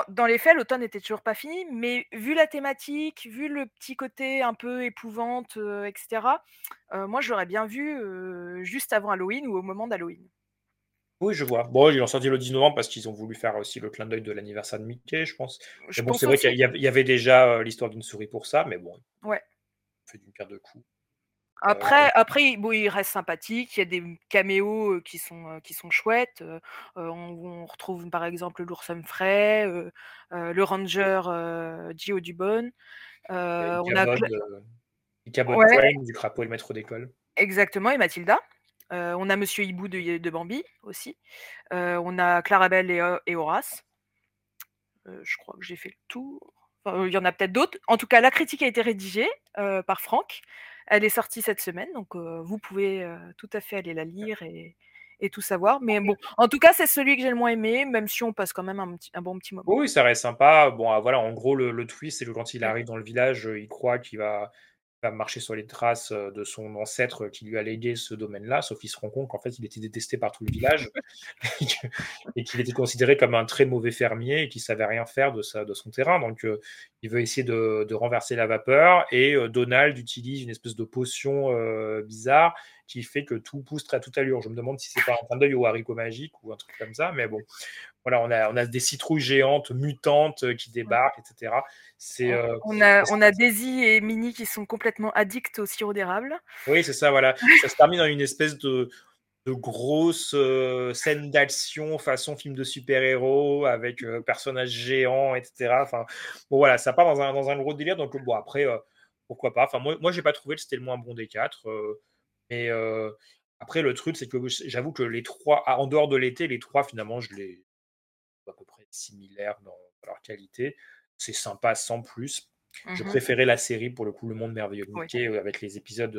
dans, les faits, l'automne n'était toujours pas fini, mais vu la thématique, vu le petit côté un peu épouvante, etc., moi, je l'aurais bien vu juste avant Halloween ou au moment d'Halloween. Oui, je vois. Bon, ils l'ont sorti le 10 novembre parce qu'ils ont voulu faire aussi le clin d'œil de l'anniversaire de Mickey, je pense. Je bon, c'est vrai qu'il y, avait déjà l'histoire d'une souris pour ça, mais bon. Ouais. On fait d'une paire de coups. Après, après, il- bon, il reste sympathique. Il y a des caméos qui sont qui sont chouettes. Euh, on, on retrouve par exemple l'ours Humphrey, euh, euh, le ranger Gio Dubon. Euh, on a Ichabod, Cla- euh, Ouais. Crane, du crapaud et le maître d'école. exactement et Mathilda. On a Monsieur Hibou de, de Bambi aussi. On a Clarabelle et, Ho- et Horace. Je crois que j'ai fait le tour. Enfin, il y en a peut-être d'autres. En tout cas, la critique a été rédigée par Franck. Elle est sortie cette semaine, donc euh, vous pouvez euh, tout à fait aller la lire et, et tout savoir. Mais bon, en tout cas, c'est celui que j'ai le moins aimé, même si on passe quand même un, petit- un bon petit moment. Oui, ça reste sympa. Bon, ah, voilà, en gros, le, le twist, c'est que quand il arrive dans le village, il croit qu'il va, va marcher sur les traces euh, de son ancêtre qui lui a légué ce domaine-là, sauf qu'il se rend compte qu'en fait, il était détesté par tout le village [laughs] et qu'il était considéré comme un très mauvais fermier et qu'il savait rien faire de, sa, de son terrain. Donc, euh, il veut essayer de, de renverser la vapeur et euh, Donald utilise une espèce de potion bizarre qui fait que tout pousse très à toute allure. Je me demande si c'est pas un clin d'œil au haricot magique ou un truc comme ça, mais bon. Voilà, on a, on a des citrouilles géantes, mutantes euh, qui débarquent, etc. C'est, euh, On a, on a Daisy et Minnie qui sont complètement addicts au sirop d'érable. Oui, c'est ça, voilà. [laughs] Ça se termine dans une espèce de, de grosse euh, scène d'action façon film de super-héros avec euh, personnages géants, etc. Enfin, bon, voilà, ça part dans un, dans un gros délire. Donc, bon, après, euh, pourquoi pas. Enfin, moi, moi j'ai pas trouvé que c'était le moins bon des quatre. Mais euh, après, le truc, c'est que j'avoue que les trois, ah, en dehors de l'été, les trois, finalement, je les à peu près similaires dans leur qualité. C'est sympa sans plus. Je Mhm. préférais la série, pour le coup, Le Monde Merveilleux de. Mickey, avec les épisodes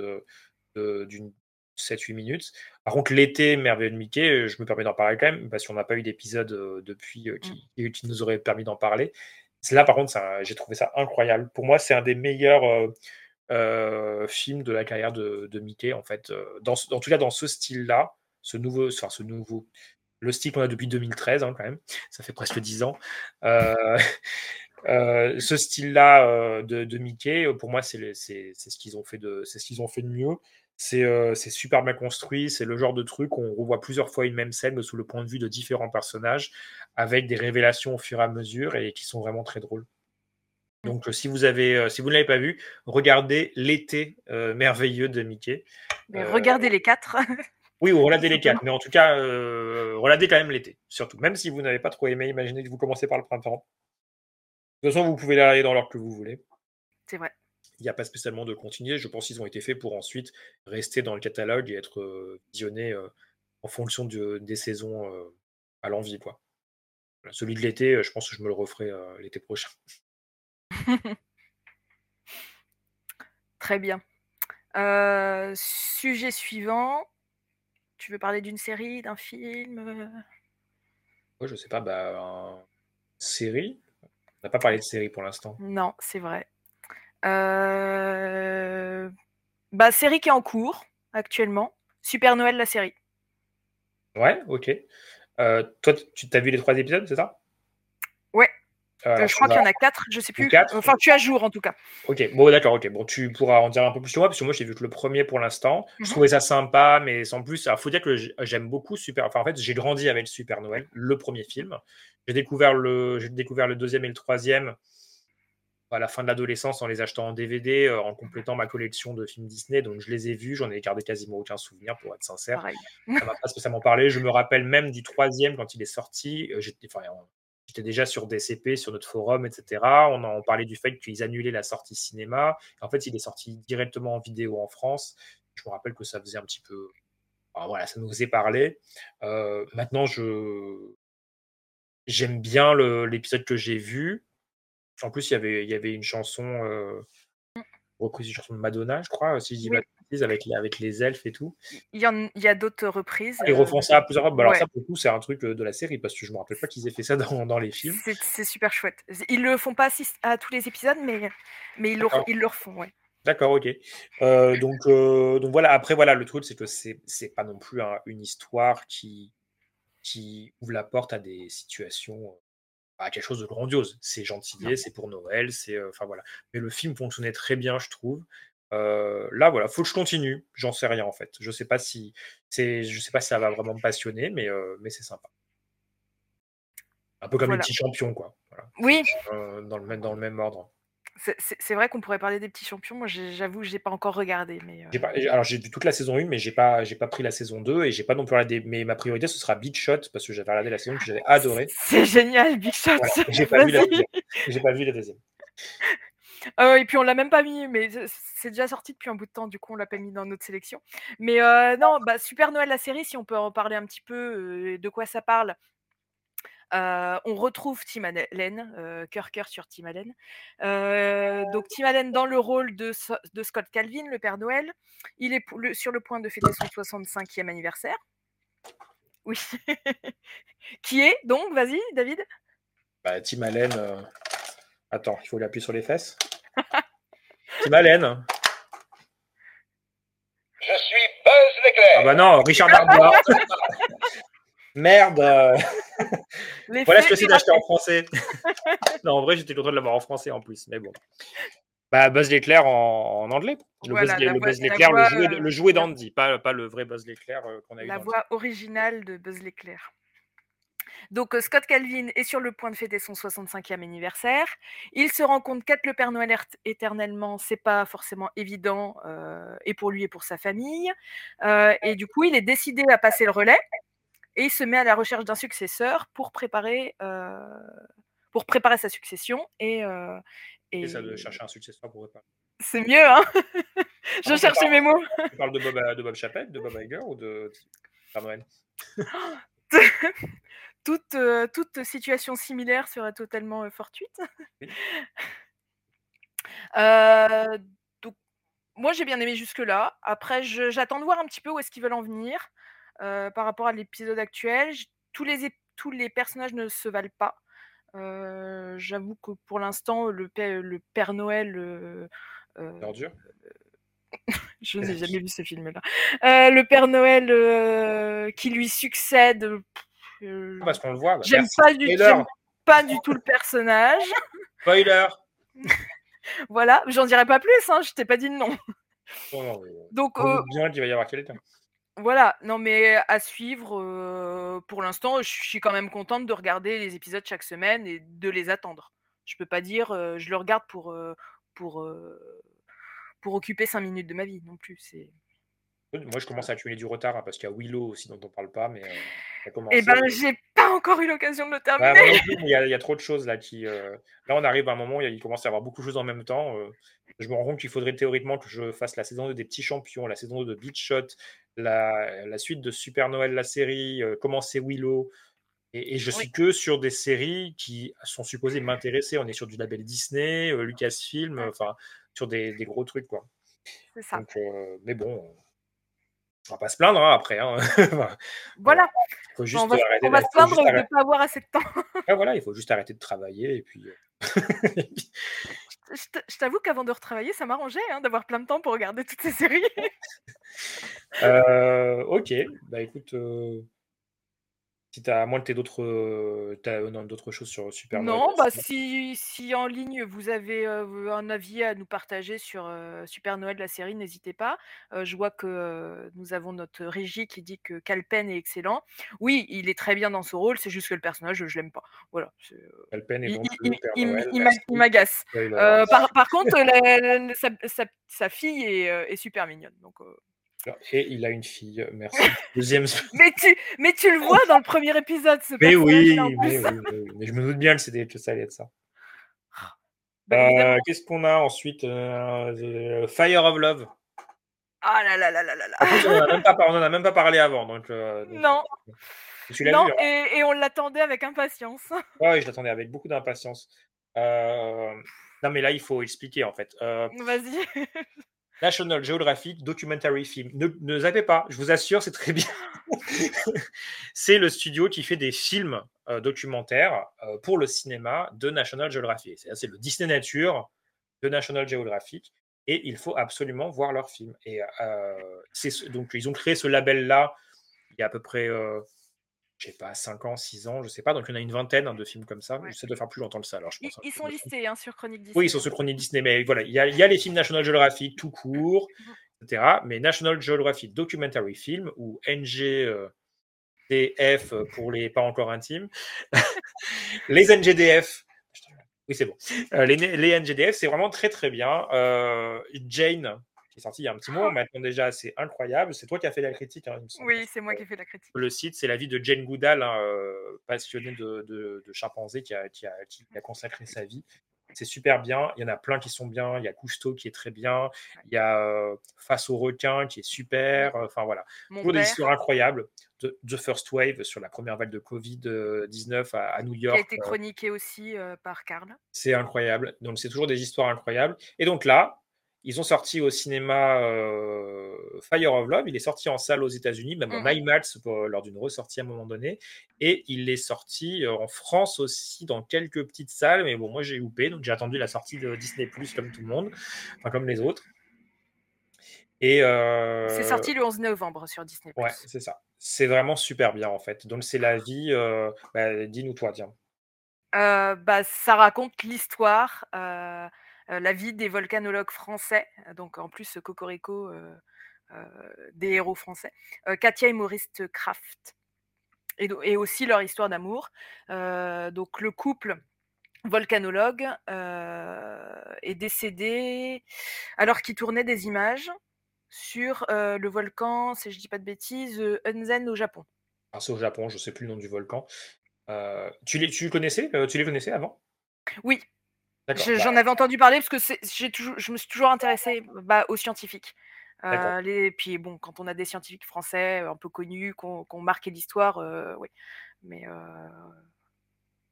de- d'une 7-8 minutes. Par contre, l'été Merveilleux de Mickey, je me permets d'en parler quand même, parce qu'on n'a pas eu d'épisode depuis euh, qui, nous aurait permis d'en parler. Là, par contre, j'ai trouvé ça incroyable. Pour moi, c'est un des meilleurs euh, euh, films de la carrière de, Mickey, en fait. Euh, Dans, en tout cas, dans ce style-là, ce nouveau, enfin, ce nouveau, le style qu'on a depuis 2013, hein, quand même, ça fait presque 10 ans. [laughs] Euh, ce style-là de, Mickey, pour moi, c'est ce qu'ils ont fait de, ont fait de mieux. C'est c'est super bien construit. C'est le genre de truc où on revoit plusieurs fois une même scène mais sous le point de vue de différents personnages, avec des révélations au fur et à mesure et qui sont vraiment très drôles. Donc, euh, si vous avez, euh, si vous ne l'avez pas vu, regardez l'été euh, merveilleux de Mickey. Mais Euh, regardez les quatre. [laughs] oui, ou reladez les quatre, mais en tout cas, euh, reladez quand même l'été, surtout. Même si vous n'avez pas trop aimé, imaginez que vous commencez par le printemps. De toute façon, vous pouvez les regarder dans l'ordre que vous voulez. C'est vrai. Il n'y a pas spécialement de continuer. Je pense qu'ils ont été faits pour ensuite rester dans le catalogue et être visionnés en fonction de- des saisons à l'envie. quoi. Celui de l'été, je pense que je me le referai l'été prochain. [laughs] Très bien. Euh, sujet suivant. Tu veux parler d'une série, d'un film euh? Ouais, je sais pas, bah, série On n'a pas parlé de série pour l'instant. Non, c'est vrai. Euh, Bah, série qui est en cours actuellement. Super Noël, la série. Ouais, ok. Toi, tu t'as vu les trois épisodes, c'est ça? Euh, je crois qu'il y en a quatre, je sais Ou plus. quatre Enfin, tu à jour en tout cas. Ok, bon d'accord, ok. Bon, tu pourras en dire un peu plus sur moi, parce que moi j'ai vu que le premier pour l'instant. Je Mhm. trouvais ça sympa, mais sans plus. Alors, faut dire que j'aime beaucoup Super. Enfin, en fait, j'ai grandi avec Super Noël, le premier film. J'ai découvert le, j'ai découvert le deuxième et le troisième à la fin de l'adolescence en les achetant en DVD, euh, en complétant ma collection de films Disney. Donc, je les ai vus, j'en ai gardé quasiment aucun souvenir, pour être sincère. Pareil. Ça m'a pas spécialement parlé. Je me rappelle même du troisième quand il est sorti. euh, J'étais, enfin, j'étais déjà sur DCP, sur notre forum, etc. On parlait du fait qu'ils annulaient la sortie cinéma. En fait, il est sorti directement en vidéo en France. Je me rappelle que ça faisait un petit peu. enfin, voilà, ça nous faisait parler. Euh, maintenant, je j'aime bien l'épisode que j'ai vu. En plus, il y avait, il y avait une chanson, euh, reprise une chanson de Madonna, je crois, si je dis Oui. pas de bêtises, avec les, avec les elfes et tout. Il y, en- il y a d'autres reprises. Ils euh, refont ça à plusieurs fois. Bah, alors ouais. ça, pour le coup, c'est un truc euh, de la série, parce que je me rappelle pas qu'ils aient fait ça [laughs] dans, dans les films. C'est super chouette. Ils le font pas à tous les épisodes, mais, mais ils, le, D'accord. ils le refont, ouais. D'accord, ok. Euh, donc, euh, donc voilà, après, voilà, le truc, c'est que c'est pas non plus un- une histoire qui, qui ouvre la porte à des situations, euh, à quelque chose de grandiose. C'est gentillé, c'est pour Noël, c'est. euh, Enfin voilà. Mais le film fonctionnait très bien, je trouve. Euh, là, voilà, faut que je continue. J'en sais rien en fait. Je sais pas si c'est, je sais pas si ça va vraiment me passionner, mais, euh, mais c'est sympa. Un peu comme les Voilà. petits champions, quoi. Voilà. Oui, Euh, dans, le même, dans le même ordre. C'est vrai qu'on pourrait parler des petits champions. Moi, j'avoue, je n'ai pas encore regardé. Mais euh pas, alors, j'ai vu toute la saison 1, mais j'ai pas, pas pris la saison 2 et j'ai pas non plus regardé. Mais ma priorité, ce sera Beach Shot parce que j'avais regardé la saison que j'avais adoré. C'est génial, Beach Shot. [laughs] j'ai pas, vu la deuxième. J'ai pas vu la deuxième. Euh, et puis on l'a même pas mis, mais c'est déjà sorti depuis un bout de temps, du coup on l'a pas mis dans notre sélection. Mais euh, non, bah, Super Noël la série, si on peut en parler un petit peu, de quoi ça parle. On retrouve Tim Allen, cœur cœur sur Tim Allen. donc Tim Allen dans le rôle de, de, Scott Calvin, le Père Noël. Il est sur le point de fêter son 65e anniversaire. Oui. [laughs] Qui est donc, vas-y, David? Bah, Tim Allen. Attends, il faut l'appuyer sur les fesses. Tim Allen. Je suis Buzz l'éclair. Ah bah non, Richard Darbois. [laughs] [laughs] Merde [laughs] Voilà ce que c'est d'acheter en français. [laughs] non, en vrai, j'étais content de l'avoir en français en plus, mais bon. Bah, Buzz l'éclair en, anglais. Le Buzz, l'éclair, le, jouet, d'Andy, pas, pas le vrai Buzz l'éclair euh, qu'on a eu. La voix originale de Buzz l'éclair. Donc euh, Scott Calvin est sur le point de fêter son 65e anniversaire. Il se rend compte qu'être le Père Noël éternellement, c'est pas forcément évident, euh, et pour lui et pour sa famille. et du coup, il est décidé à passer le relais et il se met à la recherche d'un successeur pour préparer, euh, pour préparer sa succession. Et, euh, et... ça de chercher un successeur pour préparer. C'est mieux, hein [laughs] Je ah, cherche mes mots. Tu parles de Bob, de Bob Chapelle, de Bob Iger ou de Père Noël? [laughs] Toute, euh, toute situation similaire serait totalement euh, fortuite. [laughs] donc, moi, j'ai bien aimé jusque-là. Après, j'attends de voir un petit peu où est-ce qu'ils veulent en venir. Euh, par rapport à l'épisode actuel. Tous les, tous les personnages ne se valent pas. Euh, j'avoue que pour l'instant, le, le, Père Noël. [laughs] Je n'ai [laughs] jamais vu ce film-là. le Père Noël qui lui succède. Ah, parce qu'on le voit. Bah, j'aime pas, du, pas du tout le personnage. [laughs] Spoiler. voilà, j'en dirai pas plus, hein, je t'ai pas dit de nom. Donc, bien qu'il va y avoir quelqu'un. Voilà, non mais à suivre, pour l'instant, je suis quand même contente de regarder les épisodes chaque semaine et de les attendre. Je peux pas dire, je le regarde pour, pour, pour occuper 5 minutes de ma vie non plus, c'est moi, je commence à accumuler du retard hein, parce qu'il y a Willow aussi dont on parle pas, mais Et eh ben, j'ai pas encore eu l'occasion de le bah, terminer. [laughs] il, y a, trop de choses là qui. Là, on arrive à un moment où il commence à y avoir beaucoup de choses en même temps. je me rends compte qu'il faudrait théoriquement que je fasse la saison 2 des petits champions, la saison 2 de Beach Shot, la, suite de Super Noël, la série, euh, commencer Willow. Et, je suis que sur des séries qui sont supposées m'intéresser. On est sur du label Disney, euh, Lucasfilm, enfin, sur des, gros trucs, quoi. C'est ça. Euh, mais bon, on va pas se plaindre hein, après. Hein. [laughs] voilà. Faut juste on va, on va se plaindre de ne pas avoir assez de temps. voilà, il faut juste arrêter de travailler et puis. [laughs] je t'avoue qu'avant de retravailler, ça m'arrangeait hein, d'avoir plein de temps pour regarder toutes ces séries. [laughs] Euh, ok, bah écoute, euh, si tu as, à moins que tu d'autres d'autres choses sur Super Non, bah si, si en ligne vous avez un avis à nous partager sur Super Noël, la série, n'hésitez pas. je vois que nous avons notre régie qui dit que Calpen est excellent. Oui, il est très bien dans ce rôle, c'est juste que le personnage, je l'aime pas. Voilà. Calpen est donc il, m'agace. par, contre, sa, fille est, est, super mignonne. Donc, et il a une fille, merci. [laughs] Deuxième. [laughs] mais, tu, mais tu le vois dans le premier épisode, ce mais oui, mais oui, mais je me doute bien que, c'était, que ça allait être ça. Bah, euh, qu'est-ce qu'on a ensuite euh, Fire of Love. Ah là là là là là là. on n'en a, même pas parlé avant. Donc, euh, non. Tu l'as non, vu, hein et, et, on l'attendait avec impatience. [laughs] Oui, je l'attendais avec beaucoup d'impatience. Non, mais là, il faut expliquer en fait. Vas-y. National Geographic Documentary Film. Ne, ne zappez pas, je vous assure, c'est très bien. [laughs] c'est le studio qui fait des films euh, documentaires euh, pour le cinéma de National Geographic. C'est le Disney Nature de National Geographic. Et il faut absolument voir leurs films. Et euh, donc, ils ont créé ce label-là il y a à peu près je sais pas, 5 ans, 6 ans, je sais pas. Donc il y en a une vingtaine hein, de films comme ça. J'essaie de faire plus longtemps que ça. Alors, je pense, ils, sont listés hein, sur Chronique Disney. Oui, ils sont sur Chronique Disney. Mais voilà, il y a, les films National Geographic tout court, [laughs] etc. Mais National Geographic Documentary Film ou NGDF pour les pas encore intimes. [laughs] les NGDF. Oui, c'est bon. Euh, les, les NGDF, c'est vraiment très très bien. Euh, Jane, qui est sorti il y a un petit moment, maintenant déjà, c'est incroyable. C'est toi qui as fait la critique. hein, il me semble. Oui, c'est moi qui ai fait la critique. Le site, c'est la vie de Jane Goodall, hein, euh, passionnée de, de, de chimpanzés, qui a, qui, a, qui a consacré sa vie. C'est super bien. Il y en a plein qui sont bien. Il y a Cousteau qui est très bien. Il y a euh, Face au requin qui est super. Enfin voilà. Toujours des histoires incroyables. The, The First Wave sur la première vague de Covid-19 à, à New Qui York. a été euh, chroniqué aussi euh, par Karl. c'est incroyable. Donc, c'est toujours des histoires incroyables. Et donc là, ils ont sorti au cinéma euh, Fire of Love. Il est sorti en salle aux États-Unis, même en Mhm. IMAX pour- lors d'une ressortie à un moment donné. Et il est sorti euh, en France aussi dans quelques petites salles. Mais bon, moi j'ai loupé. Donc, j'ai attendu la sortie de Disney Plus comme tout le monde, enfin comme les autres. Et euh, C'est sorti le 11 novembre sur Disney+. Ouais, c'est ça. C'est vraiment super bien en fait. Donc, c'est la vie. euh, bah, Dis-nous toi, tiens. Euh, bah, ça raconte l'histoire, euh, la vie des volcanologues français, euh, donc en plus Cocorico, euh, euh, des héros français, Katia et Maurice Kraft, et, aussi leur histoire d'amour. Donc le couple volcanologue est décédé alors qu'il tournait des images sur euh, le volcan, si je dis pas de bêtises, euh, Unzen au Japon. Alors, c'est au Japon, je sais plus le nom du volcan. Euh, tu les, tu connaissais, tu les connaissais avant? Oui, D'accord. Je- bah, J'en avais entendu parler parce que toujours, je me suis toujours intéressée bah, aux scientifiques. Euh, les, puis bon, quand on a des scientifiques français un peu connus, qui ont, qui ont marqué l'histoire, euh, oui. Mais euh,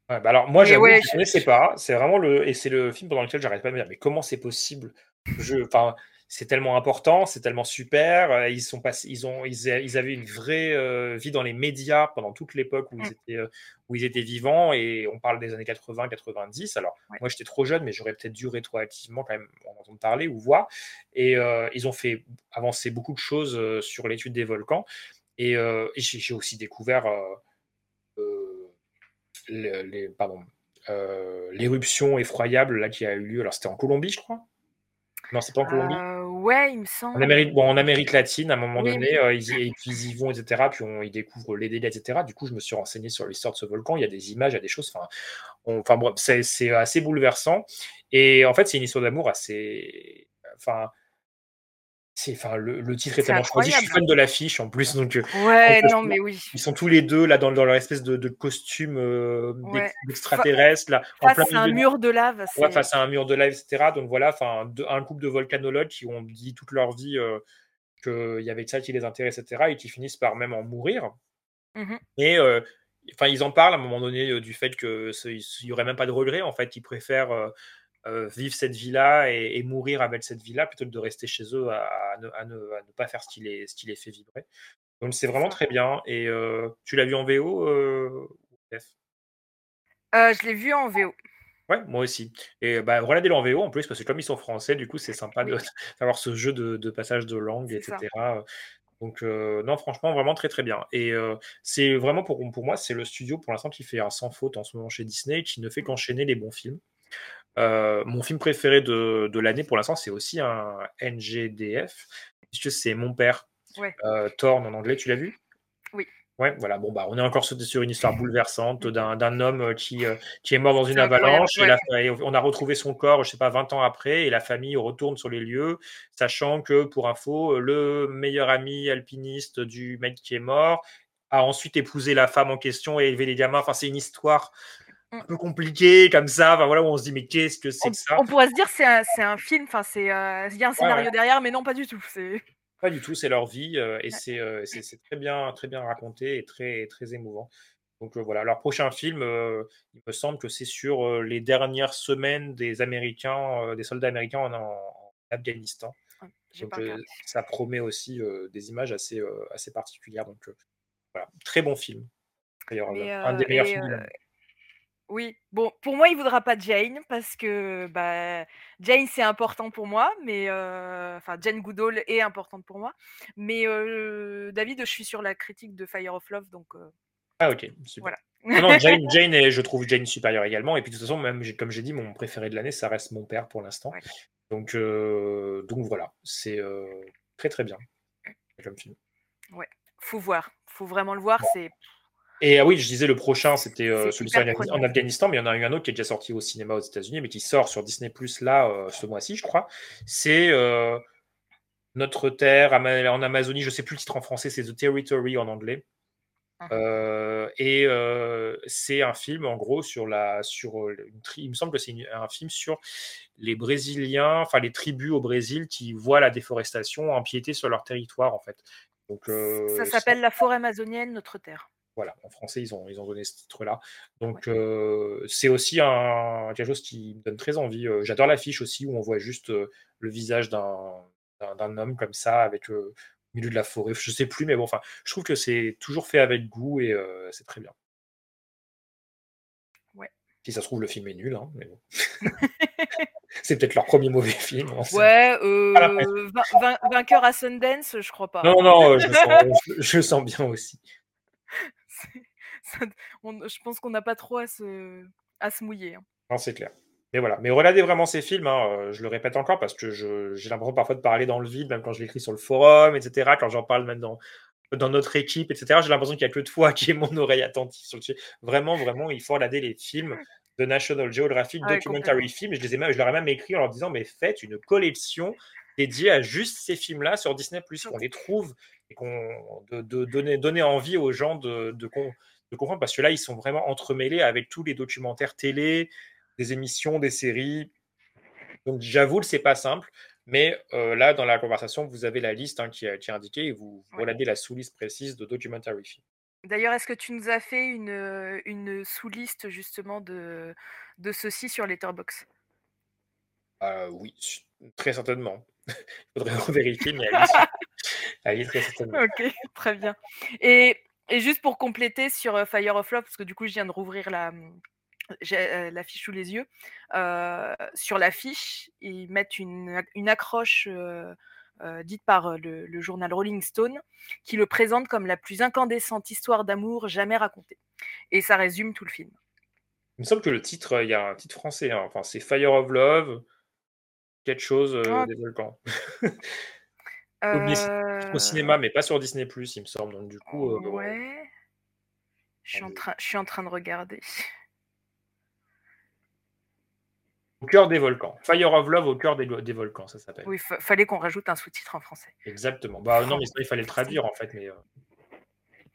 ouais, bah alors moi j'avoue ouais, je je- connaissais pas. C'est vraiment le et c'est le film pendant lequel j'arrête pas de me dire mais comment c'est possible? Je enfin c'est tellement important, c'est tellement super. euh, Ils sont passés, ils ont ils, avaient une vraie euh, vie dans les médias pendant toute l'époque où ils Mm. étaient euh, où ils étaient vivants et on parle des années 80 90. Alors Ouais. moi j'étais trop jeune mais j'aurais peut-être dû rétroactivement quand même en entendre parler ou voir et euh, ils ont fait avancer beaucoup de choses sur l'étude des volcans et, et j'ai aussi découvert euh, l'éruption effroyable là, qui a eu lieu. Alors, c'était en Colombie, je crois Non, c'est pas en Colombie euh, ouais, il me en semble. Amérique, bon, en Amérique latine, à un moment Oui, donné, oui. euh, ils, y, et puis ils y vont, etc. Puis on, ils découvrent les délais, etc. Du coup, je me suis renseigné sur l'histoire de ce volcan. Il y a des images, il y a des choses. Enfin, on- enfin bref, c'est c'est assez bouleversant. Et en fait, c'est une histoire d'amour assez. Enfin, c'est, enfin, le, le titre est tellement choisi. Je suis fan de l'affiche en plus, donc. euh, Ouais, parce non, que mais oui. Ils sont tous les deux là dans, dans leur espèce de, de costume euh, Ouais. d'extraterrestre là, en Face plein à un mur de lave, Ouais, face à un mur de lave, etc. Donc voilà, enfin, un couple de volcanologues qui ont dit toute leur vie euh, qu'il y avait que ça qui les intéresse, etc. Et qui finissent par même en mourir. Mhm. Et euh, enfin, ils en parlent à un moment donné euh, du fait que il n'y aurait même pas de regret. En fait, ils préfèrent euh, vivre cette vie-là et, et mourir avec cette vie-là plutôt que de rester chez eux à, à ne, à ne- à ne pas faire ce qui les, ce qui les fait vibrer. Donc c'est vraiment très bien. Et euh, tu l'as vu en VO, euh, Euh, je l'ai vu en VO. Ouais, moi aussi. Et bah, regardez-le en VO en plus, parce que comme ils sont français, du coup, c'est sympa Oui. [laughs] d'avoir ce jeu de, de passage de langue, ça. etc. Donc, euh, non, franchement, vraiment très très bien. Et euh, c'est vraiment pour, pour moi, c'est le studio pour l'instant qui fait un sans faute en ce moment chez Disney, qui ne fait qu'enchaîner les bons films. Euh, mon film préféré de, de l'année pour l'instant, c'est aussi un NGDF, puisque c'est Mon Père, Ouais. euh, Thorne en anglais, tu l'as vu? Oui. Ouais, voilà. Bon, bah, on est encore sur, une histoire bouleversante d'un homme euh, qui, euh, qui est mort dans une avalanche. Et, ouais. la- et on a retrouvé son corps, je sais pas, 20 ans après, et la famille retourne sur les lieux, sachant que, pour info, le meilleur ami alpiniste du mec qui est mort a ensuite épousé la femme en question et élevé les gamins. Enfin, c'est une histoire. Un peu compliquée, comme ça. Enfin, voilà, où on se dit, mais qu'est-ce que c'est que ça? on pourrait se dire c'est un, c'est un film, enfin c'est euh, il y a un scénario ouais. derrière, mais non pas du tout. C'est Pas du tout, c'est leur vie euh, et c'est euh, c'est- très bien, très bien raconté et très, très émouvant. Donc voilà, leur prochain film, il me semble que c'est sur les dernières semaines des Américains, des soldats américains en, en Afghanistan. Donc ça promet aussi des images assez, assez particulières. Donc voilà, très bon film. D'ailleurs, un des meilleurs films. Oui, bon, pour moi, il voudra pas Jane parce que bah, Jane, c'est important pour moi, mais euh, enfin, Jane Goodall est importante pour moi. Mais euh, David, je suis sur la critique de Fire of Love, donc euh, Ah ok, super. voilà. Non, non, Jane, [laughs] Jane est- je trouve Jane supérieure également. Et puis de toute façon, même comme j'ai dit, mon préféré de l'année, ça reste mon père pour l'instant. Ouais. Donc, donc voilà, c'est très très bien comme film. Ouais, faut voir, faut vraiment le voir. C'est Et ah oui, je disais le prochain, c'était euh, celui sur- en. Afghanistan, mais il y en a eu un autre qui est déjà sorti au cinéma aux États-Unis, mais qui sort sur Disney Plus là euh, ce mois-ci, je crois. C'est euh, Notre Terre en Amazonie. Je sais plus le titre en français, c'est The Territory en anglais. Ah. Et c'est un film en gros sur la sur une tri- il me semble que c'est un film sur les Brésiliens, enfin les tribus au Brésil qui voient la déforestation empiéter sur leur territoire en fait. Donc Ça s'appelle La forêt amazonienne, notre terre. Voilà, en français, ils ont, ils ont donné ce titre-là. Donc, euh, c'est aussi un, quelque chose qui me donne très envie. Euh, J'adore l'affiche aussi, où on voit juste euh, le visage d'un homme comme ça, avec euh, au milieu de la forêt. Je sais plus, mais bon, enfin, je trouve que c'est toujours fait avec goût et euh, c'est très bien. Ouais. Si ça se trouve, le film est nul, hein, mais bon. [laughs] [laughs] c'est peut-être leur premier mauvais [laughs] film. Ouais, euh, Ah, vain- vainqueur à Sundance, je crois pas. Non, non, je sens, je- je le sens bien aussi. Ça- on- je pense qu'on n'a pas trop à se, à se mouiller. hein. Non, c'est clair. Mais voilà. Mais regardez vraiment ces films. hein, Je le répète encore parce que j'ai l'impression parfois de parler dans le vide, même quand je l'écris sur le forum, etc. Quand j'en parle même dans, dans notre équipe, etc. J'ai l'impression qu'il n'y a que toi [laughs] qui ai mon oreille attentive sur le sujet. Vraiment, vraiment, il faut regarder les films de National Geographic, Ah documentary. Et je, les ai même, je leur ai même écrit en leur disant, mais faites une collection dédiée à juste ces films-là sur Disney+, qu'on les trouve et qu'on de, de donner, donner envie aux gens de, de, de comprendre, parce que là, ils sont vraiment entremêlés avec tous les documentaires télé, des émissions, des séries. Donc j'avoue c'est pas simple, mais euh, là, dans la conversation, vous avez la liste hein, qui, est- qui est indiquée et vous Ouais. regardez la sous-liste précise de documentary film. D'ailleurs, est-ce que tu nous as fait une, euh, une sous-liste justement de, de ceci sur Letterboxd? Euh, oui, très certainement. [laughs] Il faudrait [laughs] revérifier, mais elle y est, [laughs] elle y est très certainement. Ok, très bien. Et, et juste pour compléter sur Fire of Love, parce que du coup, je viens de rouvrir la, euh, l'affiche sous les yeux. euh, sur l'affiche, ils mettent une, une accroche euh, dite par le, le journal Rolling Stone qui le présente comme la plus incandescente histoire d'amour jamais racontée. Et ça résume tout le film. Il me semble que le titre, il y a un titre français, hein, enfin c'est Fire of Love, quelque chose Ah. des volcans. [laughs] Au, Euh, cinéma, mais pas sur Disney+, il me semble. Donc du coup, euh, Ouais. Je suis, en train, je suis en train de regarder. au cœur des volcans. Fire of Love au cœur des, des volcans, ça s'appelle. Oui, fa- fallait qu'on rajoute un sous-titre en français. Exactement. Bah non, mais sinon, il fallait le traduire en fait, mais euh,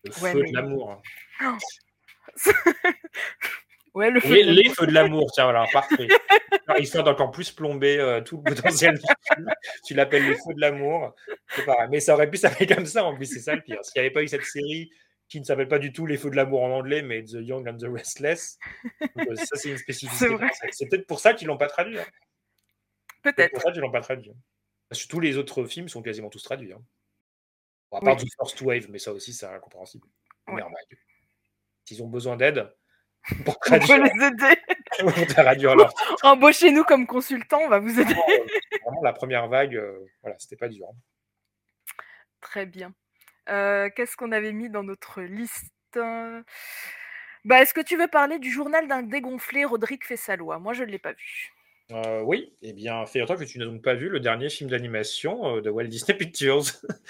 le Ouais, feu mais- de l'amour. hein. [laughs] Ouais, le feu Les, de les l'amour. feux de l'amour, tiens, voilà, parfait. Histoire d'encore plus plomber euh, tout le potentiel du film. Tu l'appelles les feux de l'amour, c'est pareil. Mais ça aurait pu s'appeler comme ça, en plus, c'est ça le pire. S'il n'y avait pas eu cette série qui ne s'appelle pas du tout les feux de l'amour en anglais, mais The Young and the Restless, donc, euh, ça c'est une spécificité. C'est vrai. française. C'est peut-être pour ça qu'ils l'ont pas traduit. hein. Peut-être pour ça qu'ils l'ont pas traduit. hein. Parce que tous les autres films sont quasiment tous traduits. hein. Bon, à part Oui. The First Wave, mais ça aussi, c'est incompréhensible. Ouais. Merde, S'ils ont besoin d'aide pour On peut traduire, les aider. [laughs] traduire leur [laughs] Embauchez-nous comme consultants, on va vous aider. vraiment, euh, vraiment, la première vague, euh, voilà, c'était pas dur. Très bien. Euh, Qu'est-ce qu'on avait mis dans notre liste? Bah, Est-ce que tu veux parler du journal d'un dégonflé, Rodrigue Fessalois Moi, je ne l'ai pas vu. Euh, oui, eh bien, figure-toi que tu n'as donc pas vu le dernier film d'animation de Walt Disney Pictures. [laughs]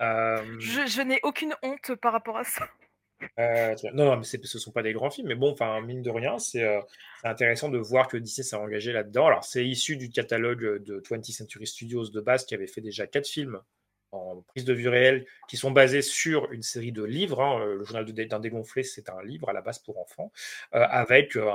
Euh, Je, je n'ai aucune honte par rapport à ça. Euh, non, non, mais ce ne sont pas des grands films, mais bon, enfin, mine de rien, c'est euh, c'est intéressant de voir que Disney s'est engagé là-dedans. Alors, c'est issu du catalogue de 20th Century Studios de base qui avait fait déjà quatre films en prise de vue réelle qui sont basés sur une série de livres. hein. Le journal d'un dégonflé, c'est un livre à la base pour enfants, euh, avec, euh,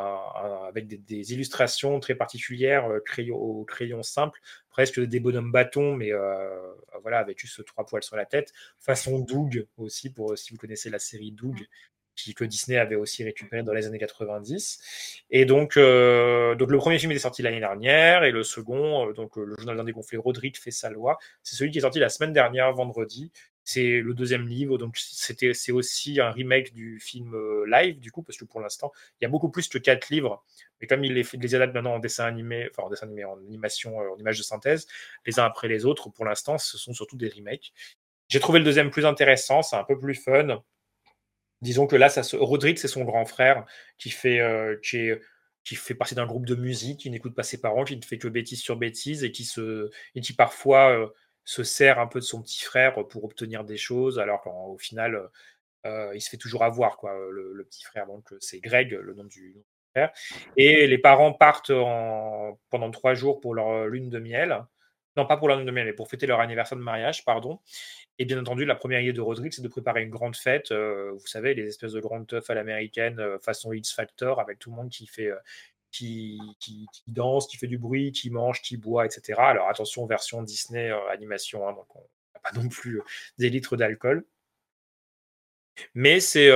avec des, illustrations très particulières, euh, crayon, au crayon simple, presque des bonhommes bâtons, mais euh, voilà, avec juste trois poils sur la tête, façon Doug aussi, pour si vous connaissez la série Doug. Que Disney avait aussi récupéré dans les années 90. Et donc, euh, donc le premier film était sorti l'année dernière, et le second, euh, donc euh, le journal d'un dégonflé, Roderick fait sa loi, c'est celui qui est sorti la semaine dernière, vendredi. C'est le deuxième livre, donc c'était c'est aussi un remake du film live, du coup, parce que pour l'instant, il y a beaucoup plus que quatre livres. Mais comme il les, les adapte maintenant en dessin animé, enfin en dessin animé, en animation, en image de synthèse, les uns après les autres, pour l'instant, ce sont surtout des remakes. J'ai trouvé le deuxième plus intéressant, c'est un peu plus fun. Disons que là, ça. Rodrigue, c'est son grand frère qui fait, euh, qui fait partie d'un groupe de musique, qui n'écoute pas ses parents, qui ne fait que bêtises sur bêtises et qui, se... parfois euh, se sert un peu de son petit frère pour obtenir des choses, alors qu'au final, euh, il se fait toujours avoir, quoi, le, petit frère. Donc, c'est Greg, le nom du frère. Et les parents partent en, pendant trois jours pour leur lune de miel. Non, pas pour la lune de miel, mais pour fêter leur anniversaire de mariage, pardon. Et bien entendu, la première idée de Rodrigue, c'est de préparer une grande fête. euh, vous savez, les espèces de grandes teufs à l'américaine, euh, façon X Factor, avec tout le monde qui fait, euh, qui, danse, qui fait du bruit, qui mange, qui boit, etc. Alors attention, version Disney animation, hein, donc on n'a pas [laughs] non plus des litres d'alcool. Mais c'est,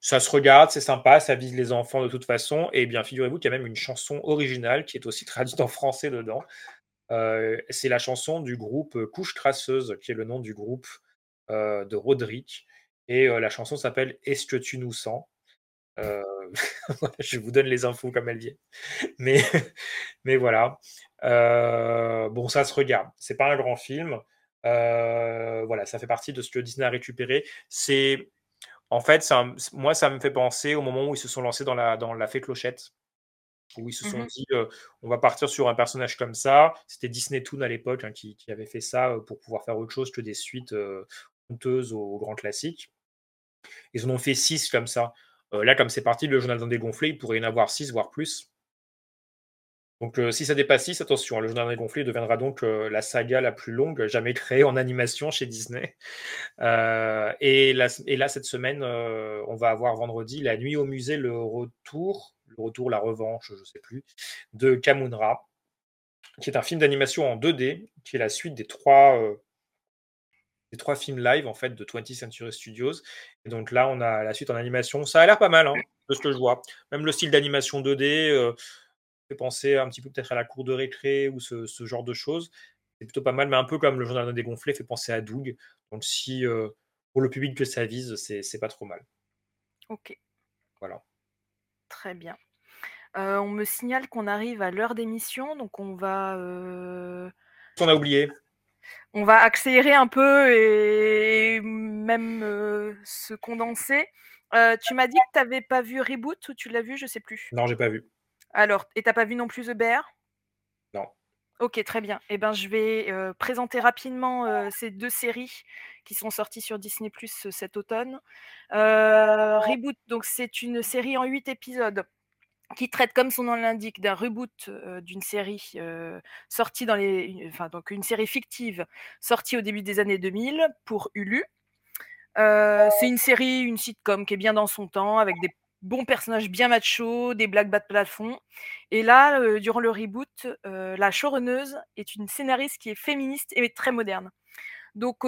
ça se regarde, c'est sympa, ça vise les enfants de toute façon. Et bien, figurez-vous qu'il y a même une chanson originale qui est aussi traduite en français dedans. C'est la chanson du groupe Couche Traceuse, qui est le nom du groupe de Roderick. Et la chanson s'appelle Est-ce que tu nous sens? [laughs] Je vous donne les infos comme elles viennent. Mais, [laughs] mais voilà. Bon, ça se regarde. C'est pas un grand film. Voilà, ça fait partie de ce que Disney a récupéré. C'est en fait, moi, ça me fait penser au moment où ils se sont lancés dans la, dans la fée clochette, où ils se sont Mhm. dit, euh, on va partir sur un personnage comme ça. C'était Disney Toon à l'époque hein, qui, qui avait fait ça pour pouvoir faire autre chose que des suites euh, honteuses aux, grands classiques. Ils en ont fait six comme ça. Euh, là, comme c'est parti, le journal d'un dégonflé, il pourrait y en avoir six, voire plus. Donc, si ça dépasse 6, attention, hein, le journal d'un dégonflé deviendra donc la saga la plus longue jamais créée en animation chez Disney. [laughs] Euh, et, là, et là, cette semaine, on va avoir vendredi La Nuit au musée, le retour, le retour, la revanche, je ne sais plus, de Kamunra, qui est un film d'animation en 2D, qui est la suite des trois, euh, des trois films live en fait de 20th Century Studios. Et donc là, on a la suite en animation. Ça a l'air pas mal, hein, de ce que je vois. Même le style d'animation 2D euh, fait penser un petit peu peut-être à la cour de récré ou ce, ce genre de choses. C'est plutôt pas mal, mais un peu comme le journal d'un dégonflé fait penser à Doug. Donc si euh, pour le public que ça vise, c'est c'est pas trop mal. Ok, Voilà. très bien. Euh, on me signale qu'on arrive à l'heure d'émission, donc on va, euh, On a oublié. on va accélérer un peu et même euh, se condenser. Euh, tu m'as dit que tu n'avais pas vu Reboot ou tu l'as vu, je sais plus. Non, j'ai pas vu. Alors, et t'as pas vu non plus The Bear? Non. Ok, très bien. Eh ben, je vais euh, présenter rapidement euh, ces deux séries qui sont sorties sur Disney Plus cet automne. Euh, Reboot, donc c'est une série en huit épisodes qui traite, comme son nom l'indique, d'un reboot d'une série sortie dans les, enfin donc une série fictive sortie au début des années 2000 pour Hulu. C'est une série, une sitcom qui est bien dans son temps, avec des bons personnages bien machos, des blagues bas de plafond. Et là, durant le reboot, la showrunneuse est une scénariste qui est féministe et très moderne. Donc,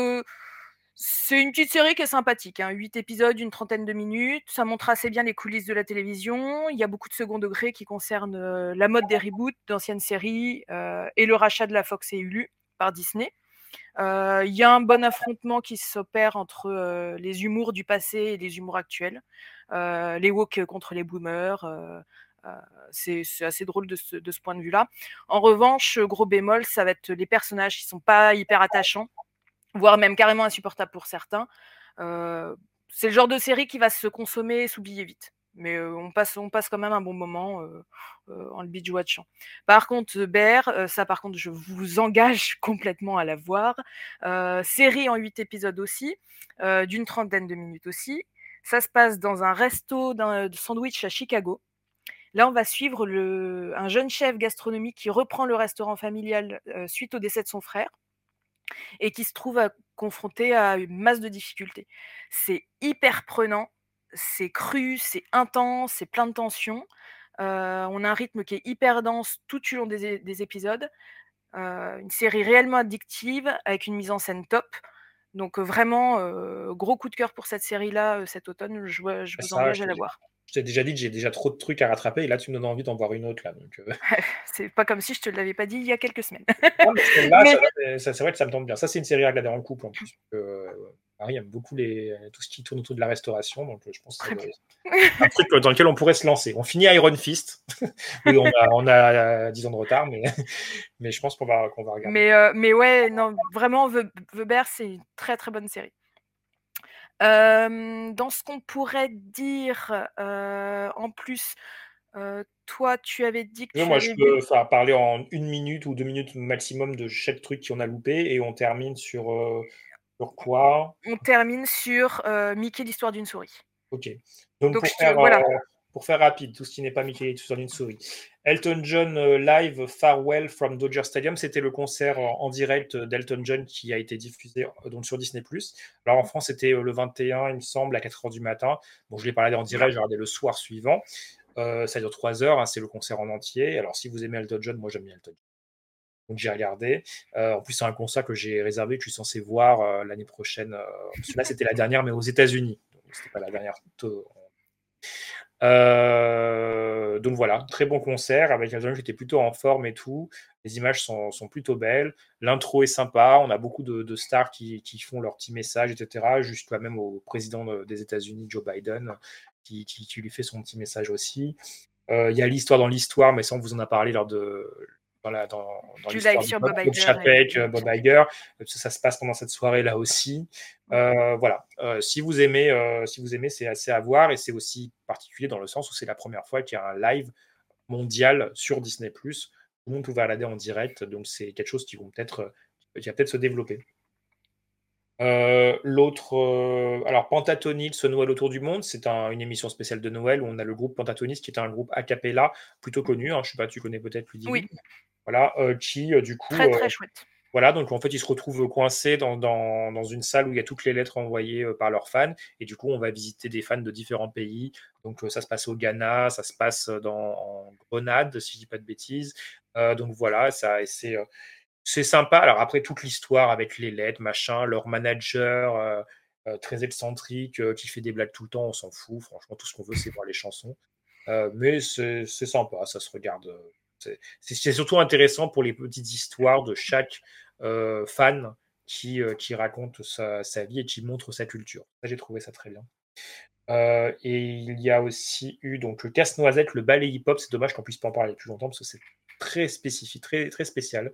c'est une petite série qui est sympathique. Hein. 8 épisodes, une trentaine de minutes. Ça montre assez bien les coulisses de la télévision. Il y a beaucoup de second degré qui concernent euh, la mode des reboots d'anciennes séries euh, et le rachat de la Fox et Hulu par Disney. Euh, Il y a un bon affrontement qui s'opère entre les humours du passé et les humours actuels. Les woke contre les boomers. c'est assez drôle de ce, de ce point de vue-là. En revanche, gros bémol, ça va être les personnages qui sont pas hyper attachants, voire même carrément insupportables pour certains. Euh, c'est le genre de série qui va se consommer et s'oublier vite. Mais euh, on, passe, on passe quand même un bon moment euh, en le binge watchant. Par contre, Bear, ça par contre, je vous [laughs] engage complètement à la voir. Série en 8 épisodes aussi, d'une trentaine de minutes aussi. Ça se passe dans un resto d'un- sandwich à Chicago. Là, on va suivre le, un jeune chef gastronomique qui reprend le restaurant familial suite au décès de son frère et qui se trouve confronté à une masse de difficultés. C'est hyper prenant, c'est cru, c'est intense, c'est plein de tensions. Euh, on a un rythme qui est hyper dense tout au long des, épisodes. Euh, une série réellement addictive avec une mise en scène top. Donc euh, vraiment, gros coup de cœur pour cette série-là cet automne. Je, vous- je vous engage à la voir. Je t'ai déjà dit que j'ai déjà trop de trucs à rattraper et là tu me donnes envie d'en voir une autre là. Donc, euh, [laughs] C'est pas comme si je te l'avais pas dit il y a quelques semaines. non, mais [laughs] Mais- ça c'est vrai que ça me tente bien. Ça, c'est une série à regarder en couple en plus. Euh, Marie aime beaucoup les, tout ce qui tourne autour de la restauration, donc euh, je pense que c'est un truc dans lequel on pourrait se lancer. On finit Iron Fist. [laughs] oui, on a, on a euh, 10 ans de retard, mais, mais je pense qu'on va, qu'on va regarder. Mais, euh, mais ouais, non, vraiment, Bear, c'est une très très bonne série. Dans ce qu'on pourrait dire en plus, euh, toi, tu avais dit que tu moi, je peux parler en une minute ou deux minutes maximum de chaque truc qu'on a loupé et on termine sur euh, Sur quoi? On termine sur euh, Mickey, l'histoire d'une souris. Ok. Donc, Donc, pour, je te- faire, voilà. Pour faire rapide, tout ce qui n'est pas Mickey l'histoire d'une souris. Elton John euh, live Farewell from Dodger Stadium, c'était le concert en, direct d'Elton John qui a été diffusé euh, donc sur Disney+. Alors en France, c'était euh, le 21, il me semble, à 4h du matin. Bon, je l'ai regardé en direct, j'ai regardé le soir suivant. Euh, ça dure 3 heures, hein, c'est le concert en entier. Alors si vous aimez Elton John, moi j'aime bien Elton John. Donc j'ai regardé. Euh, en plus, c'est un concert que j'ai réservé, que je suis censé voir euh, l'année prochaine. là, c'était la dernière, mais aux États-Unis. C'était pas la dernière. Euh, donc voilà, très bon concert avec Elton John qui était plutôt en forme et tout. Les images sont, sont plutôt belles. L'intro est sympa. On a beaucoup de, stars qui, qui font leur petit message, etc. Jusqu'à même au président de- des États-Unis, Joe Biden, qui, qui- qui lui fait son petit message aussi. Euh, Il y a l'histoire dans l'histoire, mais ça, on vous en a parlé lors de. Dans la, dans, dans Du live sur Bob, Bob Bob Iger Chapek, euh, Bob Iger. Ça, ça se passe pendant cette soirée-là aussi. Euh, voilà. Euh, si vous aimez, euh, si vous aimez, c'est assez à voir et c'est aussi particulier dans le sens où c'est la première fois qu'il y a un live mondial sur Disney+. Tout le monde pouvait regarder en direct, donc c'est quelque chose qui, vont peut-être, qui va peut-être se développer. Euh, L'autre, euh, alors Pentatonix, ce Noël autour du monde, c'est un- une émission spéciale de Noël où on a le groupe Pentatonix qui est un groupe a cappella plutôt connu. hein, je sais pas, tu connais peut-être Ludivine. Oui. Voilà, euh, qui euh, du coup. Très, très chouette. voilà, donc en fait, ils se retrouvent coincés dans, dans, dans une salle où il y a toutes les lettres envoyées euh, par leurs fans. Et du coup, on va visiter des fans de différents pays. Donc, euh, ça se passe au Ghana, ça se passe dans, en Grenade, si je dis pas de bêtises. Euh, donc voilà, ça, c'est, c'est sympa. Alors après, toute l'histoire avec les lettres, machin, leur manager euh, euh, très excentrique euh, qui fait des blagues tout le temps, on s'en fout. Franchement, tout ce qu'on veut, c'est voir les chansons. Mais c'est sympa, ça se regarde. c'est- surtout intéressant pour les petites histoires de chaque fan qui, raconte sa, vie et qui montre sa culture. J'ai trouvé ça très bien. Et il y a aussi eu donc le casse-noisette, le ballet hip-hop. C'est dommage qu'on puisse pas en parler plus longtemps parce que c'est très spécifique, très spécial.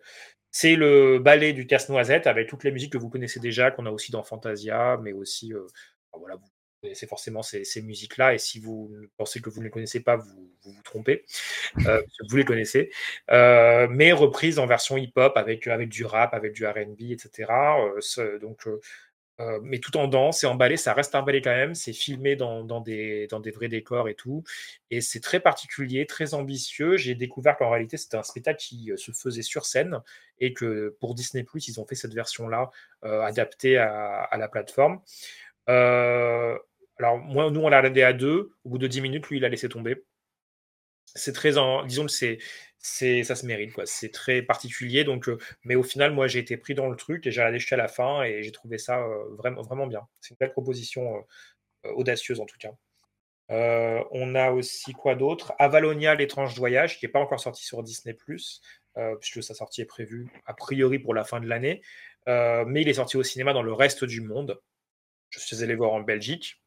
C'est le ballet du casse-noisette avec toutes les musiques que vous connaissez déjà, qu'on a aussi dans Fantasia, mais aussi, euh, voilà, vous connaissez forcément ces, musiques-là. Et si vous pensez que vous ne les connaissez pas, vous vous, trompez. Euh, vous les connaissez. Euh, mais reprise en version hip-hop avec, avec du rap, avec du RB, etc. Donc, euh, mais tout en danse et en ballet, ça reste un ballet quand même. C'est filmé dans, des, vrais décors et tout. Et c'est très particulier, très ambitieux. J'ai découvert qu'en réalité, c'était un spectacle qui euh, se faisait sur scène et que pour Disney, ils ont fait cette version-là euh, adaptée à, la plateforme. Alors, moi, nous, on l'a regardé à deux. Au bout de 10 minutes, lui, il a laissé tomber. C'est très en. Disons que c'est. Ça se mérite, quoi. C'est très particulier. Donc, euh, mais au final, moi, j'ai été pris dans le truc et j'ai regardé jusqu'à la fin et j'ai trouvé ça euh, vraiment, bien. C'est une belle proposition euh, audacieuse, en tout cas. On a aussi quoi d'autre? Avalonia, l'étrange voyage, qui n'est pas encore sorti sur Disney, euh, puisque sa sortie est prévue a priori pour la fin de l'année. Mais il est sorti au cinéma dans le reste du monde. Je suis allé voir en Belgique,